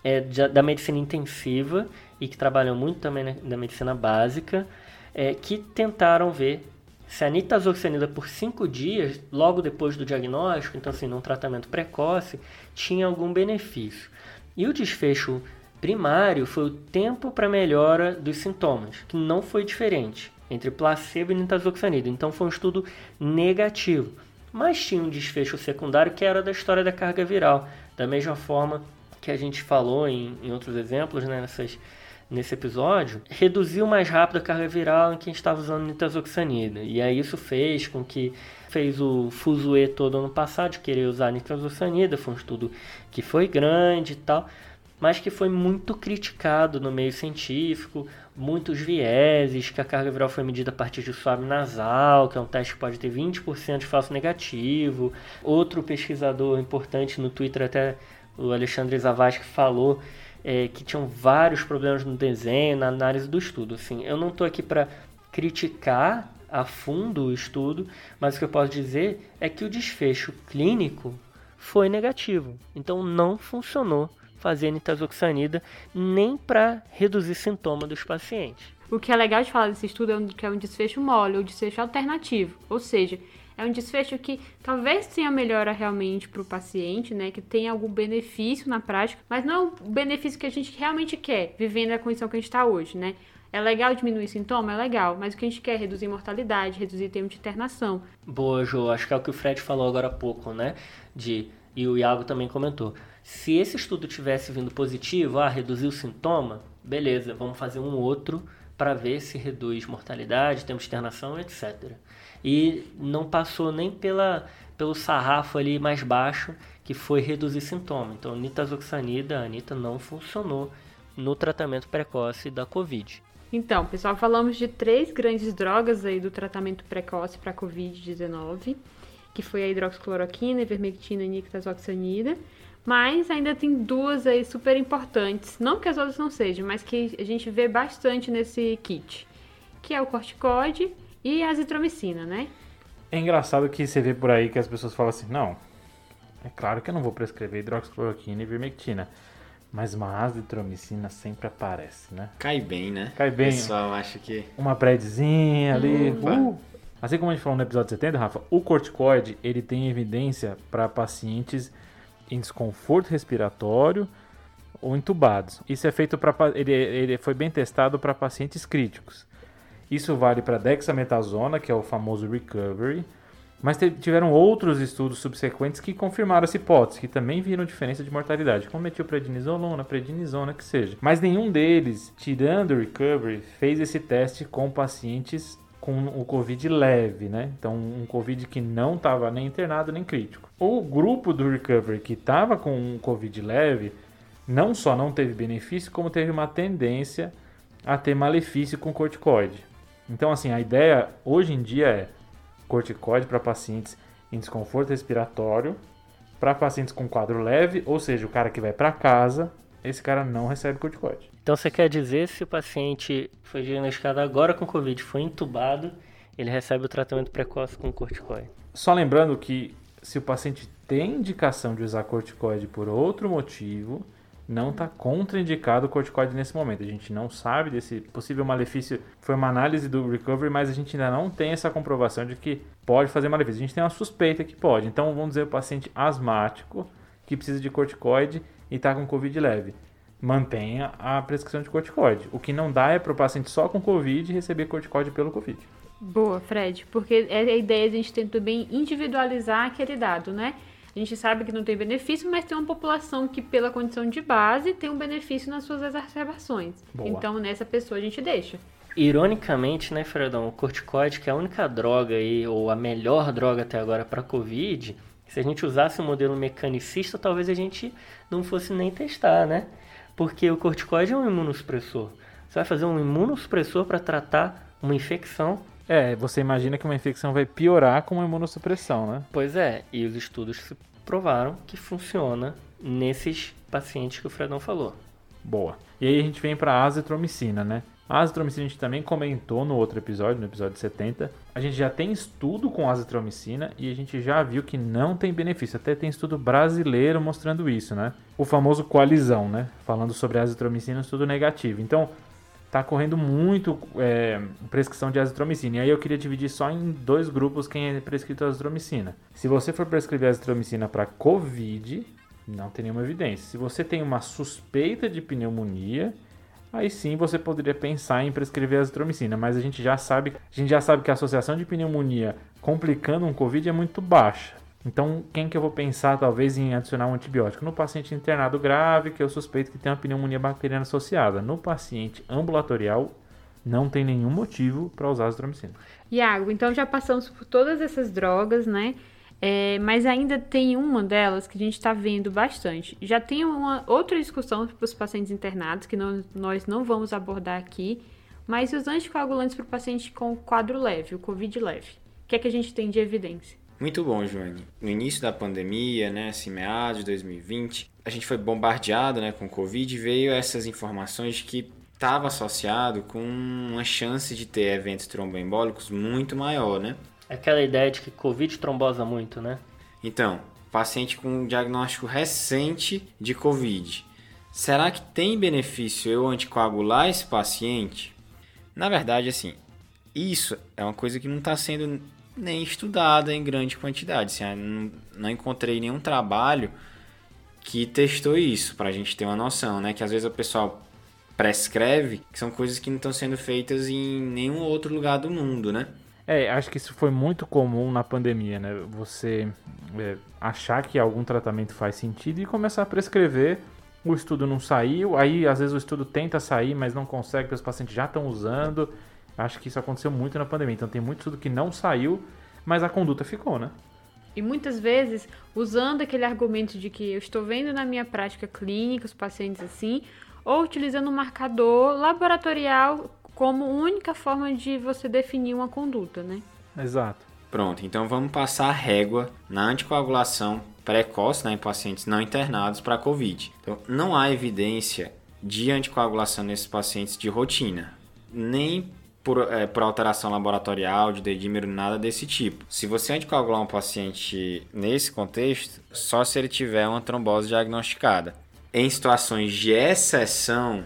é, da medicina intensiva e que trabalham muito também na, na medicina básica, é, que tentaram ver se a nitazoxanida por cinco dias, logo depois do diagnóstico, então assim, num tratamento precoce, tinha algum benefício. E o desfecho primário foi o tempo para melhora dos sintomas, que não foi diferente entre placebo e nitazoxanida. Então foi um estudo negativo. Mas tinha um desfecho secundário que era da história da carga viral. Da mesma forma que a gente falou em, em outros exemplos, né, nessas, nesse episódio, reduziu mais rápido a carga viral em quem estava usando nitazoxanida. E aí isso fez com que fez o fuzuê todo ano passado de querer usar nitazoxanida. Foi um estudo que foi grande e tal mas que foi muito criticado no meio científico, muitos vieses, que a carga viral foi medida a partir de suave nasal, que é um teste que pode ter 20% de falso negativo. Outro pesquisador importante no Twitter, até o Alexandre Zavascki, falou é, que tinham vários problemas no desenho, na análise do estudo. Assim, eu não estou aqui para criticar a fundo o estudo, mas o que eu posso dizer é que o desfecho clínico foi negativo. Então não funcionou fazer nitazoxanida nem para reduzir sintoma dos pacientes. O que é legal de falar desse estudo é um- que é um desfecho mole, ou desfecho alternativo. Ou seja, é um desfecho que talvez tenha melhora realmente para o paciente, né? Que tenha algum benefício na prática, mas não o benefício que a gente realmente quer, vivendo a condição que a gente está hoje, né? É legal diminuir sintoma? É legal, mas o que a gente quer é reduzir mortalidade, reduzir tempo de internação. Boa, Jô. Acho que é o que o Fred falou agora há pouco, né? De, e o Iago também comentou. Se esse estudo tivesse vindo positivo, ah, reduzir o sintoma, beleza, vamos fazer um outro para ver se reduz mortalidade, tempo de internação, etc. E não passou nem pela, pelo sarrafo ali mais baixo, que foi reduzir sintoma. Então, nitazoxanida, a Anitta, não funcionou no tratamento precoce da Covid. Então, pessoal, falamos de três grandes drogas aí do tratamento precoce para Covid-19, que foi a hidroxicloroquina, ivermectina e nitazoxanida. Mas ainda tem duas aí super importantes, não que as outras não sejam, mas que a gente vê bastante nesse kit, que é o corticoide e a azitromicina, né? É engraçado que você vê por aí que as pessoas falam assim, não, é claro que eu não vou prescrever hidroxicloroquina e ivermectina, mas uma azitromicina sempre aparece, né? Cai bem, né? Cai bem. O pessoal acha que... Uma predzinha ali, uh. Assim como a gente falou no episódio 70, Rafa, o corticoide, ele tem evidência para pacientes em desconforto respiratório ou entubados. Isso é feito para ele, ele foi bem testado para pacientes críticos. Isso vale para dexametasona, que é o famoso recovery, mas tiveram outros estudos subsequentes que confirmaram essa hipótese, que também viram diferença de mortalidade, como metilprednisolona, prednisona, que seja. Mas nenhum deles, tirando o recovery, fez esse teste com pacientes com o Covid leve, né? Então, um Covid que não estava nem internado nem crítico. O grupo do recovery que estava com um Covid leve, não só não teve benefício, como teve uma tendência a ter malefício com corticoide. Então, assim, a ideia hoje em dia é corticoide para pacientes em desconforto respiratório, para pacientes com quadro leve, ou seja, o cara que vai para casa, esse cara não recebe corticoide. Então você quer dizer se o paciente foi diagnosticado agora com Covid, foi entubado, ele recebe o tratamento precoce com corticoide. Só lembrando que se o paciente tem indicação de usar corticoide por outro motivo, não está contraindicado o corticoide nesse momento. A gente não sabe desse possível malefício. Foi uma análise do recovery, mas a gente ainda não tem essa comprovação de que pode fazer malefício. A gente tem uma suspeita que pode. Então vamos dizer o paciente asmático que precisa de corticoide e está com Covid leve. Mantenha a prescrição de corticoide. O que não dá é para o paciente só com Covid receber corticoide pelo Covid. Boa, Fred, porque é a ideia de a gente tentar bem individualizar aquele dado, né? A gente sabe que não tem benefício, mas tem uma população que, pela condição de base, tem um benefício nas suas exacerbações. Boa. Então, nessa pessoa a gente deixa. Ironicamente, né, Fredão, o corticoide, que é a única droga aí, ou a melhor droga até agora para Covid, se a gente usasse o modelo mecanicista, talvez a gente não fosse nem testar, né? Porque o corticoide é um imunossupressor. Você vai fazer um imunossupressor para tratar uma infecção É, você imagina que uma infecção vai piorar com uma imunossupressão, né? Pois é, e os estudos provaram que funciona nesses pacientes que o Fredão falou. Boa. E aí a gente vem para a azitromicina, né? A azitromicina a gente também comentou no outro episódio, no episódio 70. A gente já tem estudo com azitromicina e a gente já viu que não tem benefício. Até tem estudo brasileiro mostrando isso, né? O famoso coalizão, né? Falando sobre azitromicina, estudo negativo. Então, tá correndo muito é, prescrição de azitromicina. E aí eu queria dividir só em dois grupos quem é prescrito azitromicina. Se você for prescrever azitromicina para COVID, não tem nenhuma evidência. Se você tem uma suspeita de pneumonia, aí sim você poderia pensar em prescrever azitromicina, mas a gente já sabe, a gente já sabe que a associação de pneumonia complicando um COVID é muito baixa. Então, quem que eu vou pensar talvez em adicionar um antibiótico? No paciente internado grave, que eu suspeito que tem uma pneumonia bacteriana associada. No paciente ambulatorial, não tem nenhum motivo para usar azitromicina. Iago, então já passamos por todas essas drogas, né? É, mas ainda tem uma delas que a gente está vendo bastante. Já tem uma outra discussão para os pacientes internados, que não- nós não vamos abordar aqui, mas os anticoagulantes para o paciente com quadro leve, o COVID leve. O que é que a gente tem de evidência? Muito bom, Joane. No início da pandemia, né, assim, meados de 2020, a gente foi bombardeado, né, com Covid e veio essas informações de que estava associado com uma chance de ter eventos tromboembólicos muito maior, né? Aquela ideia de que Covid trombosa muito, né? Então, paciente com um diagnóstico recente de Covid. Será que tem benefício eu anticoagular esse paciente? Na verdade, assim, isso é uma coisa que não está sendo nem estudada em grande quantidade. Assim, não, não encontrei nenhum trabalho que testou isso, para a gente ter uma noção, né? Que às vezes o pessoal prescreve, que são coisas que não estão sendo feitas em nenhum outro lugar do mundo, né? É, acho que isso foi muito comum na pandemia, né? Você é, achar que algum tratamento faz sentido e começar a prescrever. O estudo não saiu, aí às vezes o estudo tenta sair, mas não consegue, porque os pacientes já estão usando. Acho que isso aconteceu muito na pandemia. Então tem muito estudo que não saiu, mas a conduta ficou, né? E muitas vezes, usando aquele argumento de que eu estou vendo na minha prática clínica os pacientes assim, ou utilizando um marcador laboratorial como única forma de você definir uma conduta, né? Exato. Pronto, então vamos passar a régua na anticoagulação precoce né, em pacientes não internados para COVID. Então, não há evidência de anticoagulação nesses pacientes de rotina, nem por, é, por alteração laboratorial, de dedímero, nada desse tipo. Se você anticoagular um paciente nesse contexto, só se ele tiver uma trombose diagnosticada. Em situações de exceção,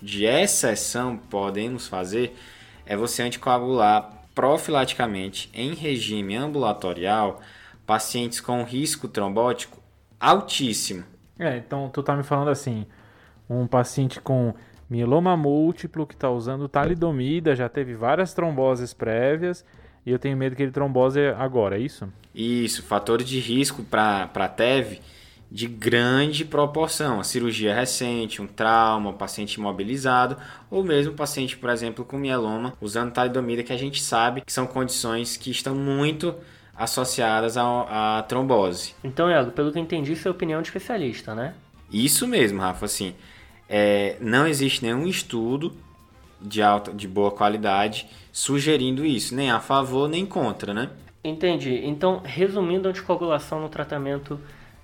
de exceção podemos fazer, é você anticoagular profilaticamente em regime ambulatorial pacientes com risco trombótico altíssimo. É, então tu tá me falando assim, um paciente com mieloma múltiplo que está usando talidomida, já teve várias tromboses prévias e eu tenho medo que ele trombose agora, é isso? Isso, fatores de risco para TEV de grande proporção, a cirurgia recente, um trauma, um paciente imobilizado ou mesmo um paciente, por exemplo, com mieloma usando talidomida que a gente sabe que são condições que estão muito associadas à, à trombose. Então, Iago, pelo que eu entendi, isso é opinião de especialista, né? Isso mesmo, Rafa, assim, é, não existe nenhum estudo de alta, de boa qualidade sugerindo isso, nem a favor nem contra, né? Entendi. Então, resumindo, a anticoagulação no tratamento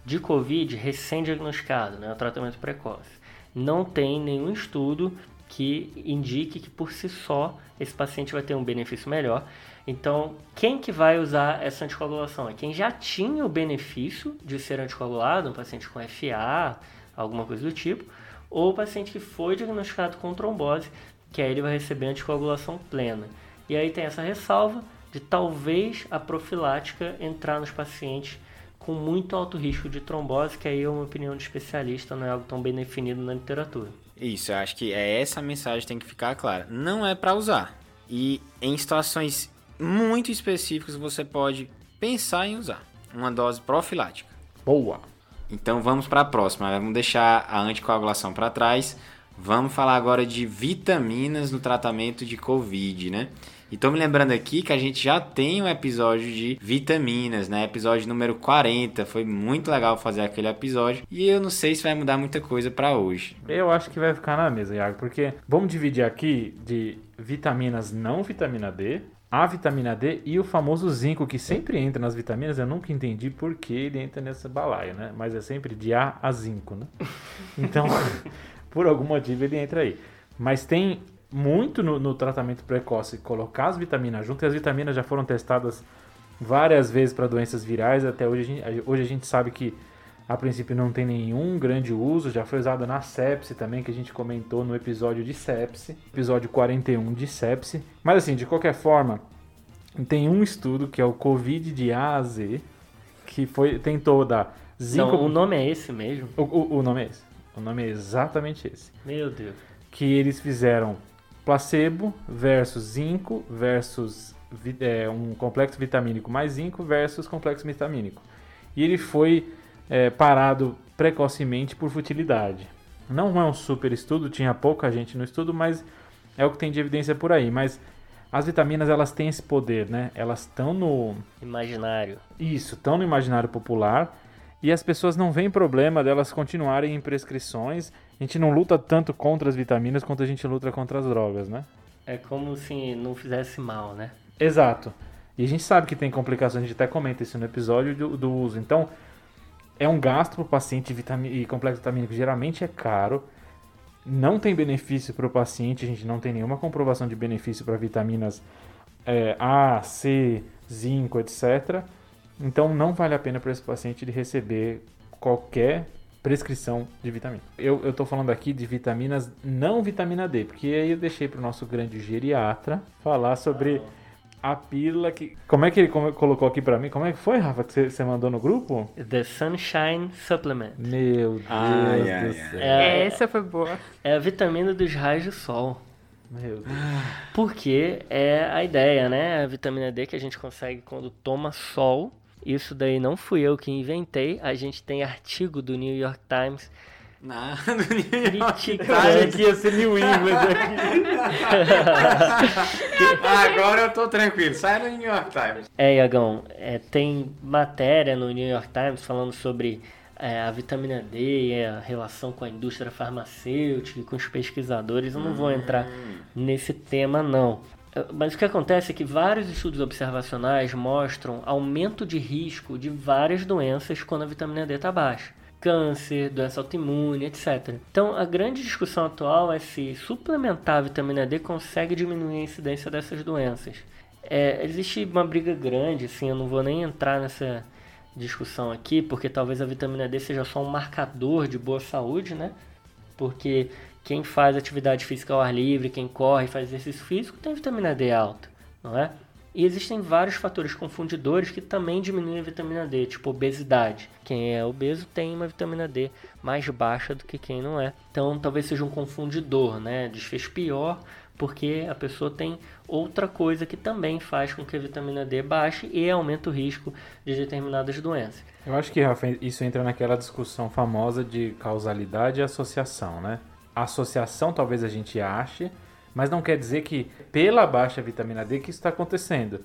de COVID recém-diagnosticado, né, o tratamento precoce, não tem nenhum estudo que indique que por si só esse paciente vai ter um benefício melhor. Então, quem que vai usar essa anticoagulação? É quem já tinha o benefício de ser anticoagulado, um paciente com FA, alguma coisa do tipo, ou o paciente que foi diagnosticado com trombose, que aí ele vai receber anticoagulação plena. E aí tem essa ressalva de talvez a profilática entrar nos pacientes com muito alto risco de trombose, que aí é uma opinião de especialista, não é algo tão bem definido na literatura. Isso, eu acho que é essa mensagem que tem que ficar clara. Não é para usar. E em situações muito específicas você pode pensar em usar uma dose profilática. Boa. Então vamos para a próxima. Vamos deixar a anticoagulação para trás. Vamos falar agora de vitaminas no tratamento de Covid, né? E tô me lembrando aqui que a gente já tem um episódio de vitaminas, né? Episódio número 40. Foi muito legal fazer aquele episódio. E eu não sei se vai mudar muita coisa para hoje. Eu acho que vai ficar na mesa, Iago, porque vamos dividir aqui de vitaminas não vitamina D, a vitamina D e o famoso zinco, que sempre entra nas vitaminas. Eu nunca entendi por que ele entra nessa balaia, né? Mas é sempre de A a zinco, né? Então, por algum motivo ele entra aí. Mas tem muito no, no tratamento precoce colocar as vitaminas junto, e as vitaminas já foram testadas várias vezes para doenças virais. Até hoje a, gente, hoje a gente sabe que a princípio não tem nenhum grande uso, já foi usada na sepse também, que a gente comentou no episódio de sepse, episódio 41 de sepse. Mas assim, de qualquer forma, tem um estudo que é o Covid de A a Z, que foi, tentou dar zinco... Não, o nome é esse mesmo? O, o, o nome é esse. O nome é exatamente esse. Meu Deus. Que eles fizeram placebo versus zinco versus é, um complexo vitamínico mais zinco versus complexo vitamínico. E ele foi é, parado precocemente por futilidade. Não é um super estudo, tinha pouca gente no estudo, mas é o que tem de evidência por aí. Mas as vitaminas elas têm esse poder, né? Elas estão no imaginário. Isso, estão no imaginário popular e as pessoas não veem problema delas continuarem em prescrições. A gente não luta tanto contra as vitaminas quanto a gente luta contra as drogas, né? É como se não fizesse mal, né? Exato. E a gente sabe que tem complicações, a gente até comenta isso no episódio do, do uso. Então, é um gasto para o paciente e complexo vitamínico geralmente é caro. Não tem benefício para o paciente, a gente não tem nenhuma comprovação de benefício para vitaminas é, A, C, zinco, etc. Então não vale a pena para esse paciente ele receber qualquer prescrição de vitamina. Eu estou falando aqui de vitaminas não vitamina D, porque aí eu deixei para o nosso grande geriatra falar sobre a pílula que. Como é que ele colocou aqui pra mim? Como é que foi, Rafa, que você mandou no grupo? The Sunshine Supplement. Meu Deus ai, do ai, céu. É, Essa foi boa. É a vitamina dos raios do sol. Meu Deus. Porque é a ideia, né? A vitamina D que a gente consegue quando toma sol. Isso daí não fui eu que inventei. A gente tem artigo do New York Times Não, New York Criticando. que ia ser New England aqui. Agora eu tô tranquilo. Sai do New York Times. É, Iagão, é, tem matéria no New York Times falando sobre é, a vitamina D e a relação com a indústria farmacêutica e com os pesquisadores. Eu não vou entrar nesse tema, não. É, Mas o que acontece é que vários estudos observacionais mostram aumento de risco de várias doenças quando a vitamina D está baixa. Câncer, doença autoimune, etc. Então, a grande discussão atual é se suplementar a vitamina D consegue diminuir a incidência dessas doenças. É, existe uma briga grande, assim, eu não vou nem entrar nessa discussão aqui, porque talvez a vitamina D seja só um marcador de boa saúde, né? Porque quem faz atividade física ao ar livre, quem corre, faz exercício físico, tem vitamina D alta, não é? E existem vários fatores confundidores que também diminuem a vitamina D, tipo obesidade. Quem é obeso tem uma vitamina D mais baixa do que quem não é. Então talvez seja um confundidor, né? Desfecho pior porque a pessoa tem outra coisa que também faz com que a vitamina D baixe e aumenta o risco de determinadas doenças. Eu acho que, Rafa, isso entra naquela discussão famosa de causalidade e associação, né? Associação talvez a gente ache, mas não quer dizer que pela baixa vitamina D que isso está acontecendo.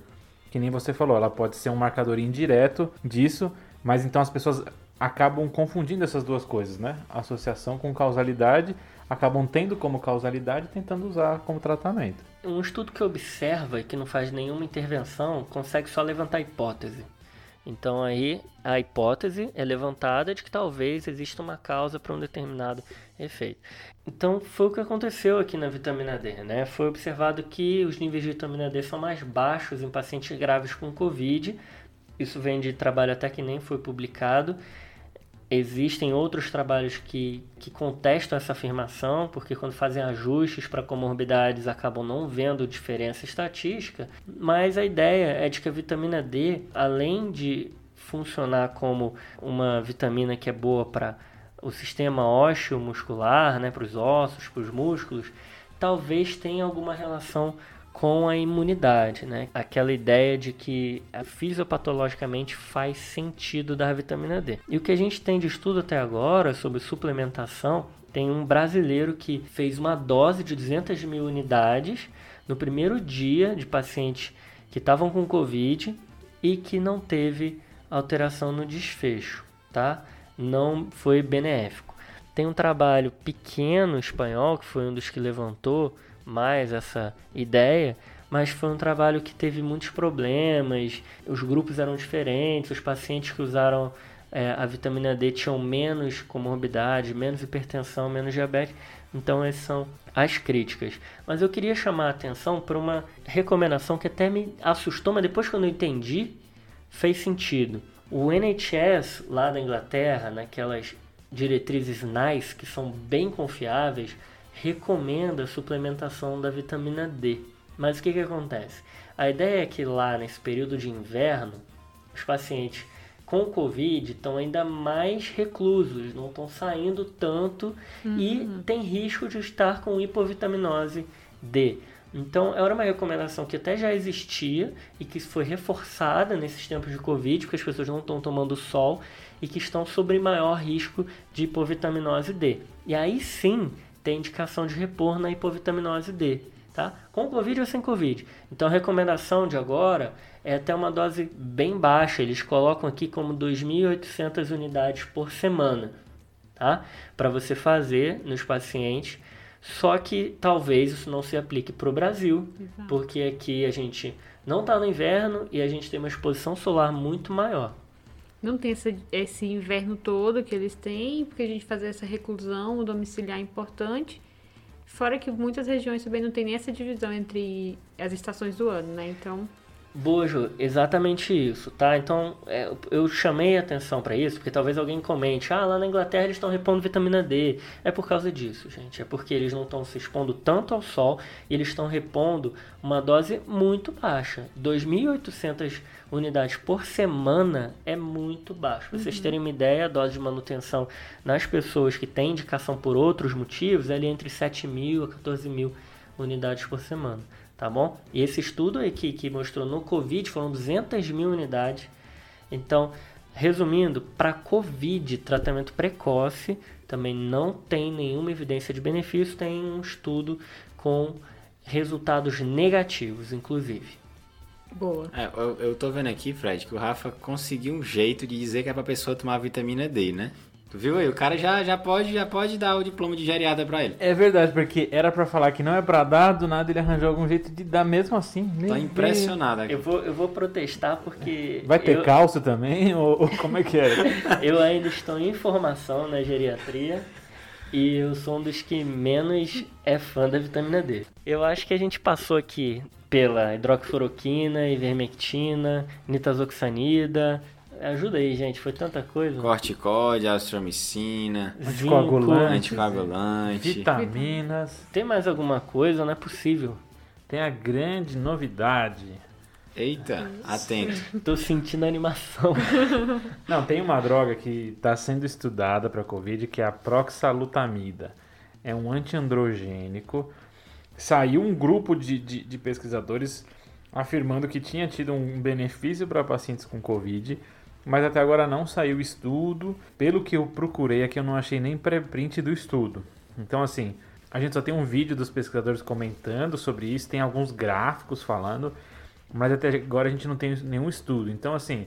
Que nem você falou, ela pode ser um marcador indireto disso, mas então as pessoas acabam confundindo essas duas coisas, né? Associação com causalidade, acabam tendo como causalidade e tentando usar como tratamento. Um estudo que observa e que não faz nenhuma intervenção consegue só levantar hipótese. Então aí a hipótese é levantada de que talvez exista uma causa para um determinado efeito. Então foi o que aconteceu aqui na vitamina D, né? Foi observado que os níveis de vitamina D são mais baixos em pacientes graves com Covid. Isso vem de trabalho até que nem foi publicado. Existem outros trabalhos que, que contestam essa afirmação, porque quando fazem ajustes para comorbidades acabam não vendo diferença estatística, mas a ideia é de que a vitamina D, além de funcionar como uma vitamina que é boa para o sistema ósseo muscular, né, para os ossos, para os músculos, talvez tenha alguma relação com a imunidade, né? Aquela ideia de que fisiopatologicamente faz sentido dar vitamina D. E o que a gente tem de estudo até agora sobre suplementação, tem um brasileiro que fez uma dose de 200 mil unidades no primeiro dia de pacientes que estavam com Covid e que não teve alteração no desfecho, tá? Não foi benéfico. Tem um trabalho pequeno espanhol, que foi um dos que levantou mais essa ideia, mas foi um trabalho que teve muitos problemas, os grupos eram diferentes, os pacientes que usaram é, a vitamina D tinham menos comorbidade, menos hipertensão, menos diabetes, então essas são as críticas. Mas eu queria chamar a atenção para uma recomendação que até me assustou, mas depois quando eu entendi, fez sentido. O NHS lá da Inglaterra, naquelas diretrizes NICE, que são bem confiáveis, recomenda a suplementação da vitamina D. Mas o que, que acontece? A ideia é que lá nesse período de inverno, os pacientes com Covid estão ainda mais reclusos, não estão saindo tanto e tem risco de estar com hipovitaminose D. Então, era uma recomendação que até já existia e que foi reforçada nesses tempos de Covid, porque as pessoas não estão tomando sol e que estão sob maior risco de hipovitaminose D. E aí sim, tem indicação de repor na hipovitaminose D, tá? Com Covid ou sem Covid. Então a recomendação de agora é até uma dose bem baixa, eles colocam aqui como 2.800 unidades por semana, tá? Para você fazer nos pacientes. Só que talvez isso não se aplique para o Brasil, Exato. porque aqui a gente não está no inverno e a gente tem uma exposição solar muito maior. Não tem esse, esse inverno todo que eles têm, porque a gente fazer essa reclusão domiciliar é importante. Fora que muitas regiões também não tem nem essa divisão entre as estações do ano, né? Então, Boa, Ju, exatamente isso, tá? Então, é, eu- eu chamei a atenção para isso, porque talvez alguém comente, ah, lá na Inglaterra eles estão repondo vitamina D. É por causa disso, gente. É porque eles não estão se expondo tanto ao sol e eles estão repondo uma dose muito baixa. 2.800 unidades por semana é muito baixo. Pra vocês terem uma ideia, a dose de manutenção nas pessoas que têm indicação por outros motivos é ali entre 7.000 a 14.000 unidades por semana, tá bom? E esse estudo aqui que mostrou no Covid foram 200 mil unidades. Então, Resumindo, para COVID, tratamento precoce também não tem nenhuma evidência de benefício, tem um estudo com resultados negativos, inclusive. Boa. É, eu, eu tô vendo aqui, Fred, que o Rafa conseguiu um jeito de dizer que é pra pessoa tomar vitamina D, né? Tu viu aí? O cara já, já, pode, já pode dar o diploma de geriada pra ele. É verdade, porque era pra falar que não é pra dar, do nada ele arranjou algum jeito de dar mesmo assim. Meu Tô Deus. impressionado aqui. Eu vou, eu vou protestar porque. Vai ter eu, cálcio também? Ou, ou como é que é? Eu ainda estou em formação na geriatria e eu sou um dos que menos é fã da vitamina D. Eu acho que a gente passou aqui pela hidroxicloroquina, ivermectina, nitazoxanida. Ajuda aí, gente, foi tanta coisa. Corticóide, astromicina. Anticoagulante. anticoagulante. Vitaminas. Tem mais alguma coisa? Não é possível. Tem a grande novidade. Eita, atento. Tô sentindo animação. Não, tem uma droga que está sendo estudada para Covid que é a proxalutamida. É um antiandrogênico. Saiu um grupo de, de, de pesquisadores afirmando que tinha tido um benefício para pacientes com Covid, mas até agora não saiu estudo. Pelo que eu procurei aqui, eu não achei nem pré-print do estudo. Então, assim, a gente só tem um vídeo dos pesquisadores comentando sobre isso, tem alguns gráficos falando, mas até agora a gente não tem nenhum estudo. Então, assim,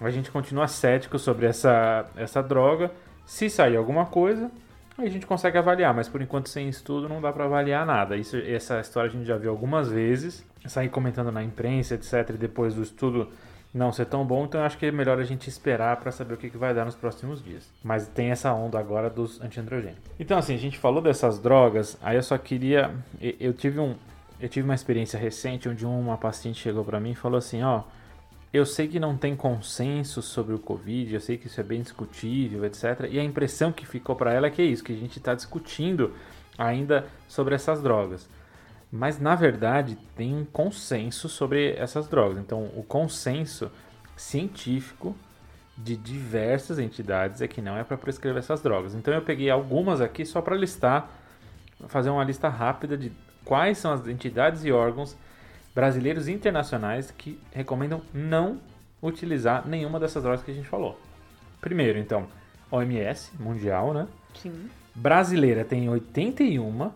a gente continua cético sobre essa, essa droga. Se sair alguma coisa, aí a gente consegue avaliar, mas por enquanto sem estudo não dá para avaliar nada. Isso, essa história a gente já viu algumas vezes, sair comentando na imprensa, etc, e depois do estudo não ser tão bom, então acho que é melhor a gente esperar para saber o que, que vai dar nos próximos dias. Mas tem essa onda agora dos antiandrogênicos. Então assim, a gente falou dessas drogas, aí eu só queria, eu tive um, eu tive uma experiência recente onde uma paciente chegou para mim e falou assim, ó, eu sei que não tem consenso sobre o Covid, eu sei que isso é bem discutível, etc. E a impressão que ficou para ela é que é isso, que a gente está discutindo ainda sobre essas drogas. Mas na verdade tem um consenso sobre essas drogas. Então o consenso científico de diversas entidades é que não é para prescrever essas drogas. Então eu peguei algumas aqui só para listar, fazer uma lista rápida de quais são as entidades e órgãos brasileiros e internacionais que recomendam não utilizar nenhuma dessas drogas que a gente falou. Primeiro, então, OMS, mundial, né? Sim. Brasileira tem 81,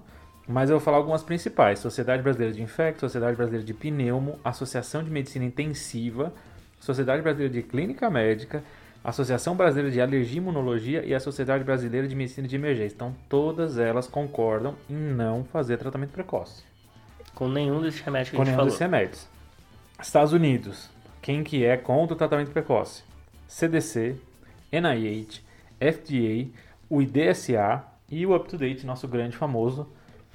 mas eu vou falar algumas principais. Sociedade Brasileira de Infecto, Sociedade Brasileira de Pneumo, Associação de Medicina Intensiva, Sociedade Brasileira de Clínica Médica, Associação Brasileira de Alergia e Imunologia e a Sociedade Brasileira de Medicina de Emergência. Então, todas elas concordam em não fazer tratamento precoce Com nenhum desses remédios que com a gente nenhum falou. desses remédios. Estados Unidos, quem que é contra o tratamento precoce? CDC, NIH, FDA, o IDSA e o UpToDate, nosso grande famoso,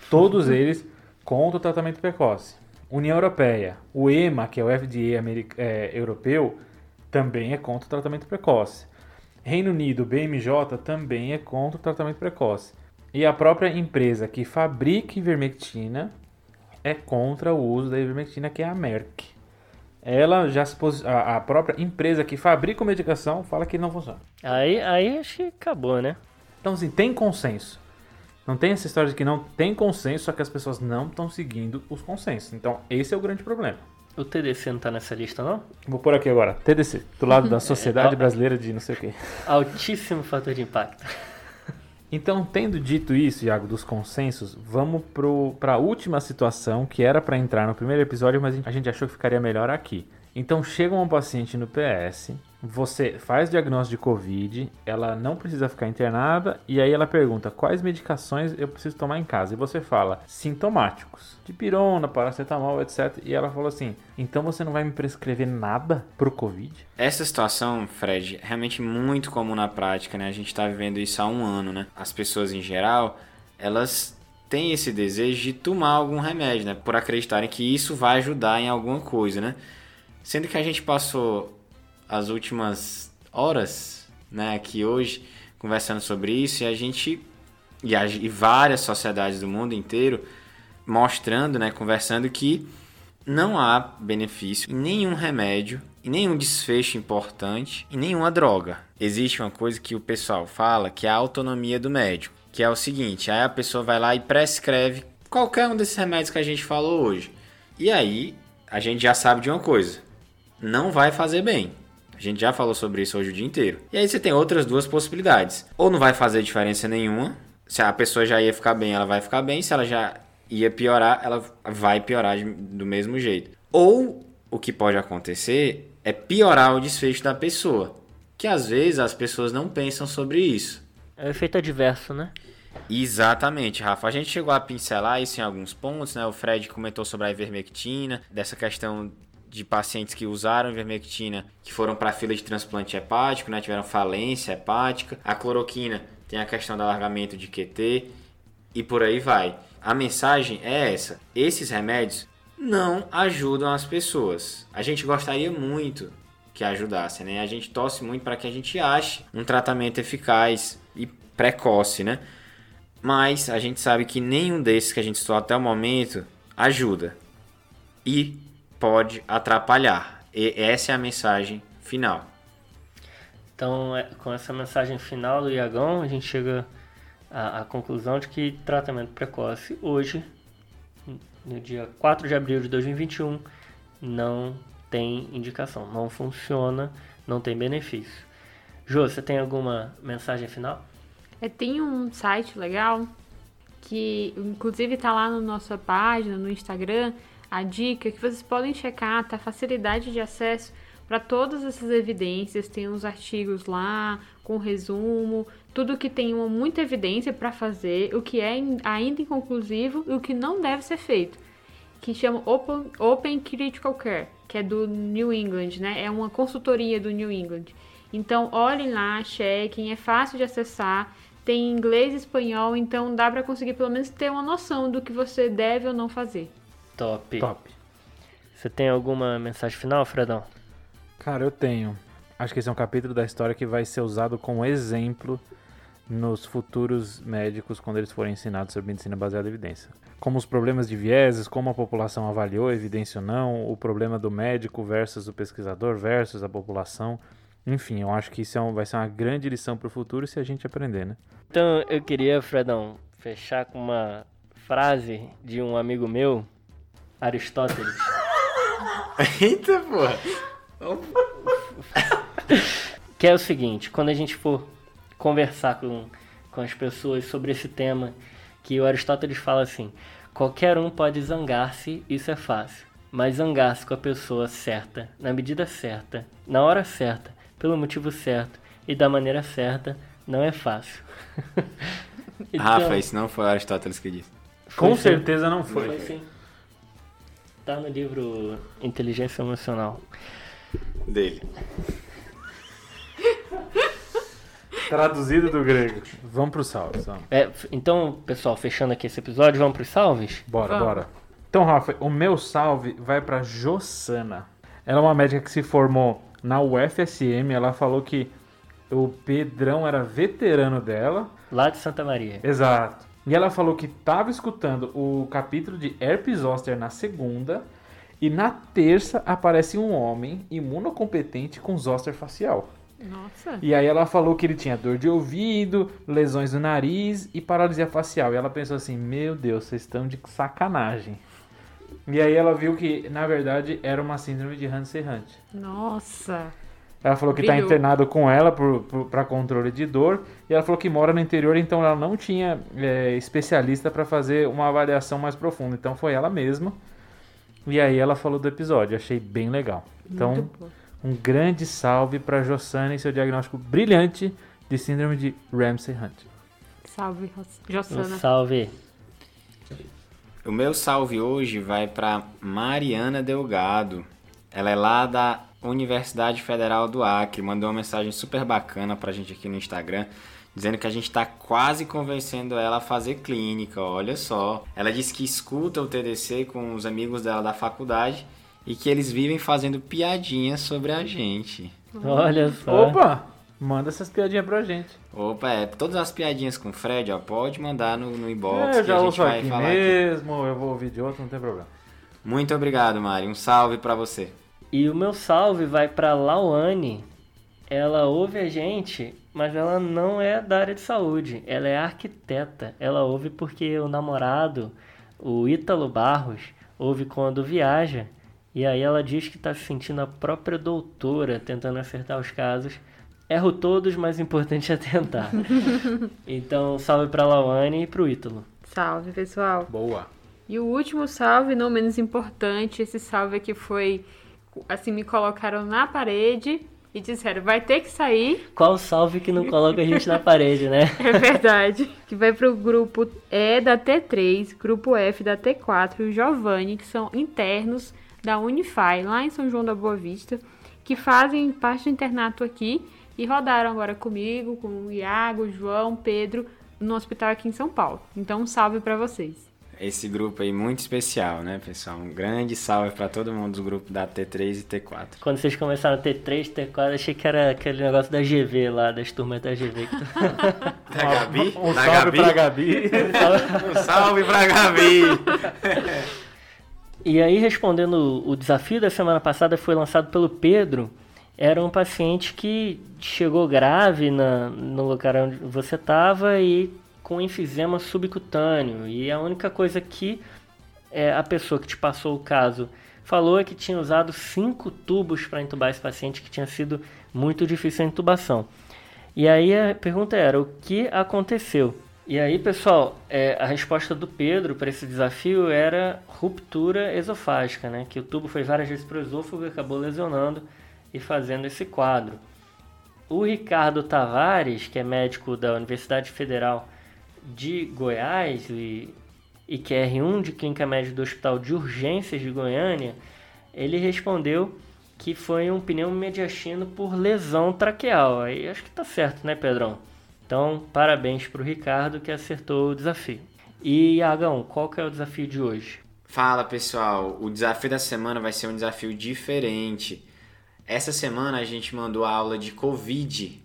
todos eles contra o tratamento precoce. União Europeia, o EMA, que é o FDA é, europeu, também é contra o tratamento precoce. Reino Unido, BMJ, também é contra o tratamento precoce. E a própria empresa que fabrica ivermectina é contra o uso da ivermectina, que é a Merck. Ela já se posi- a, a própria empresa que fabrica a medicação fala que não funciona. Aí, aí acho que acabou, né? Então, assim, tem consenso. Não tem essa história de que não tem consenso, só que as pessoas não estão seguindo os consensos. Então, esse é o grande problema. O TDC não tá nessa lista, não? Vou pôr aqui agora, TDC, do lado da Sociedade Brasileira de não sei o quê. Altíssimo fator de impacto. Então, tendo dito isso, Iago, dos consensos, vamos para a última situação que era para entrar no primeiro episódio, mas a gente achou que ficaria melhor aqui. Então, chega um paciente no PS, você faz diagnóstico de Covid, ela não precisa ficar internada, e aí ela pergunta quais medicações eu preciso tomar em casa. E você fala sintomáticos, de pirona, paracetamol, etc. E ela falou assim: então você não vai me prescrever nada pro Covid? Essa situação, Fred, é realmente muito comum na prática, né? A gente tá vivendo isso há um ano, né? As pessoas em geral, elas têm esse desejo de tomar algum remédio, né? Por acreditarem que isso vai ajudar em alguma coisa, né? Sendo que a gente passou as últimas horas, né, aqui hoje, conversando sobre isso, e a gente, e, a- e várias sociedades do mundo inteiro, mostrando, né, conversando que não há benefício nenhum remédio, em nenhum desfecho importante, em nenhuma droga. Existe uma coisa que o pessoal fala que é a autonomia do médico, que é o seguinte, aí a pessoa vai lá e prescreve qualquer um desses remédios que a gente falou hoje. E aí a gente já sabe de uma coisa, não vai fazer bem. A gente já falou sobre isso hoje o dia inteiro. E aí você tem outras duas possibilidades. Ou não vai fazer diferença nenhuma. Se a pessoa já ia ficar bem, ela vai ficar bem. Se ela já ia piorar, ela vai piorar do mesmo jeito. Ou o que pode acontecer é piorar o desfecho da pessoa. Que às vezes as pessoas não pensam sobre isso. É o efeito adverso, né? Exatamente, Rafa. A gente chegou a pincelar isso em alguns pontos, né? O Fred comentou sobre a ivermectina, dessa questão de pacientes que usaram ivermectina, que foram para a fila de transplante hepático, né? Tiveram falência hepática. A cloroquina tem a questão do alargamento de QT e por aí vai. A mensagem é essa: esses remédios não ajudam as pessoas. A gente gostaria muito que ajudasse, né? A gente torce muito para que a gente ache um tratamento eficaz e precoce, né? Mas a gente sabe que nenhum desses que a gente estudou até o momento ajuda e pode atrapalhar. E essa é a mensagem final. Então, é, com essa mensagem final do Iagão, a gente chega à, à conclusão de que tratamento precoce hoje, no dia 4 de abril de 2021, não tem indicação, não funciona, não tem benefício. Jô, você tem alguma mensagem final? É, tem um site legal que inclusive está lá na nossa página, no Instagram, a dica que vocês podem checar, tá? Facilidade de acesso para todas essas evidências, tem uns artigos lá com resumo, tudo que tem uma, muita evidência para fazer, o que é ainda inconclusivo e o que não deve ser feito, que chama Open, Open Critical Care, que é do New England, né? É uma consultoria do New England. Então, olhem lá, chequem, é fácil de acessar, tem inglês e espanhol, então dá para conseguir pelo menos ter uma noção do que você deve ou não fazer. Top. Top. Você tem alguma mensagem final, Fredão? Cara, eu tenho. Acho que esse é um capítulo da história que vai ser usado como exemplo nos futuros médicos quando eles forem ensinados sobre medicina baseada em evidência. Como os problemas de vieses, como a população avaliou evidência ou não, o problema do médico versus o pesquisador versus a população. Enfim, eu acho que isso é um, vai ser uma grande lição para o futuro se a gente aprender, né? Então, eu queria, Fredão, fechar com uma frase de um amigo meu, Aristóteles. Eita, porra! que é o seguinte, quando a gente for conversar com, com as pessoas sobre esse tema, que o Aristóteles fala assim, qualquer um pode zangar-se, isso é fácil, mas zangar-se com a pessoa certa, na medida certa, na hora certa, pelo motivo certo e da maneira certa, não é fácil. então, Rafa, isso não foi o Aristóteles que disse. Com certeza não foi. Foi sim. Tá no livro Inteligência Emocional. Dele. Traduzido do grego. Vamos pro. Vamos. É, então, pessoal, fechando aqui esse episódio, vamos pros salves? Bora, Vamos. bora. Então, Rafa, o meu salve vai pra Jossana. Ela é uma médica que se formou na UFSM. Ela falou que o Pedrão era veterano dela. Lá de Santa Maria. Exato. E ela falou que estava escutando o capítulo de Herpes Zoster na segunda. E na terça aparece um homem imunocompetente com zoster facial. Nossa. E aí ela falou que ele tinha dor de ouvido, lesões no nariz e paralisia facial. E ela pensou assim: Meu Deus, vocês estão de sacanagem. E aí ela viu que, na verdade, era uma síndrome de Hansen-Hunt. Nossa. Ela falou que está internado com ela para controle de dor. E ela falou que mora no interior, então ela não tinha é, especialista para fazer uma avaliação mais profunda. Então foi ela mesma. E aí ela falou do episódio. Achei bem legal. Então, um grande salve para Jossana e seu diagnóstico brilhante de síndrome de Ramsay-Hunt. Salve, Ros- Um Jossana. salve. O meu salve hoje vai para Mariana Delgado. Ela é lá da Universidade Federal do Acre. Mandou uma mensagem super bacana pra gente aqui no Instagram, dizendo que a gente tá quase convencendo ela a fazer clínica. Olha só. Ela disse que escuta o TDC com os amigos dela da faculdade e que eles vivem fazendo piadinhas sobre a gente. Olha só. Opa! Manda essas piadinhas pra gente. Opa, é, todas as piadinhas com o Fred, ó, pode mandar no, no inbox É, eu que já a gente ouço vai aqui falar aqui. mesmo, eu vou ouvir de outro, não tem problema. Muito obrigado, Mari. Um salve pra você. E o meu salve vai pra Lauane. Ela ouve a gente, mas ela não é da área de saúde. Ela é arquiteta. Ela ouve porque o namorado, o Ítalo Barros, ouve quando viaja. E aí ela diz que está se sentindo a própria doutora tentando acertar os casos. Erro todos, mas o importante é tentar. então, salve para Lawane e para o Ítalo. Salve, pessoal. Boa. E o último salve, não menos importante, esse salve aqui foi assim me colocaram na parede e disseram, vai ter que sair. Qual salve que não coloca a gente na parede, né? É verdade. Que vai pro grupo E da T3, grupo F da T4 e o Giovanni, que são internos da Unify, lá em São João da Boa Vista, que fazem parte do internato aqui e rodaram agora comigo, com o Iago, o João, Pedro, no hospital aqui em São Paulo. Então, um salve para vocês esse grupo aí muito especial, né, pessoal? Um grande salve para todo mundo do grupo da T3 e T4. Quando vocês começaram T3, T4, achei que era aquele negócio da GV lá, das turmas da GV. da Gabi? Um, da salve Gabi? pra Gabi. um salve pra Gabi! e aí, respondendo o desafio da semana passada, foi lançado pelo Pedro. Era um paciente que chegou grave na, no lugar onde você estava e com enfisema subcutâneo. E a única coisa que é, a pessoa que te passou o caso falou é que tinha usado cinco tubos para entubar esse paciente, que tinha sido muito difícil a intubação. E aí a pergunta era: o que aconteceu? E aí, pessoal, é, a resposta do Pedro para esse desafio era ruptura esofágica, né? Que o tubo foi várias vezes para o esôfago e acabou lesionando e fazendo esse quadro. O Ricardo Tavares, que é médico da Universidade Federal de Goiás e, e que é R1 de Clínica Médica do Hospital de Urgências de Goiânia, ele respondeu que foi um pneu mediastino por lesão traqueal. Aí acho que tá certo, né, Pedrão? Então, parabéns para o Ricardo que acertou o desafio. E, Agão, qual que é o desafio de hoje? Fala, pessoal. O desafio da semana vai ser um desafio diferente. Essa semana a gente mandou a aula de Covid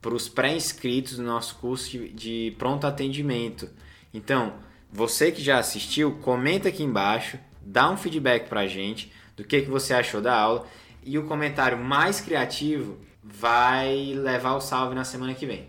para os pré-inscritos do nosso curso de, pronto atendimento. Então, você que já assistiu, comenta aqui embaixo, dá um feedback para a gente do que, que você achou da aula e o comentário mais criativo vai levar o salve na semana que vem.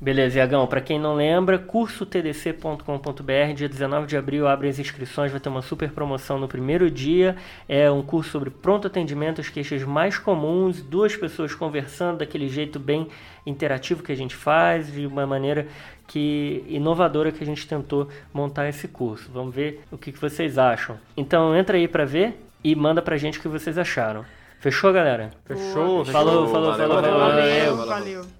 Beleza, Iagão. Para quem não lembra, cursotdc.com.br, dia 19 de abril abre as inscrições, vai ter uma super promoção no primeiro dia. É um curso sobre pronto atendimento, as queixas mais comuns, duas pessoas conversando daquele jeito bem interativo que a gente faz, de uma maneira que inovadora que a gente tentou montar esse curso. Vamos ver o que, que vocês acham. Então entra aí para ver e manda pra gente o que vocês acharam. Fechou, galera? Fechou, Falou, falou, Valeu, falou, valeu, falou. Valeu, valeu. valeu.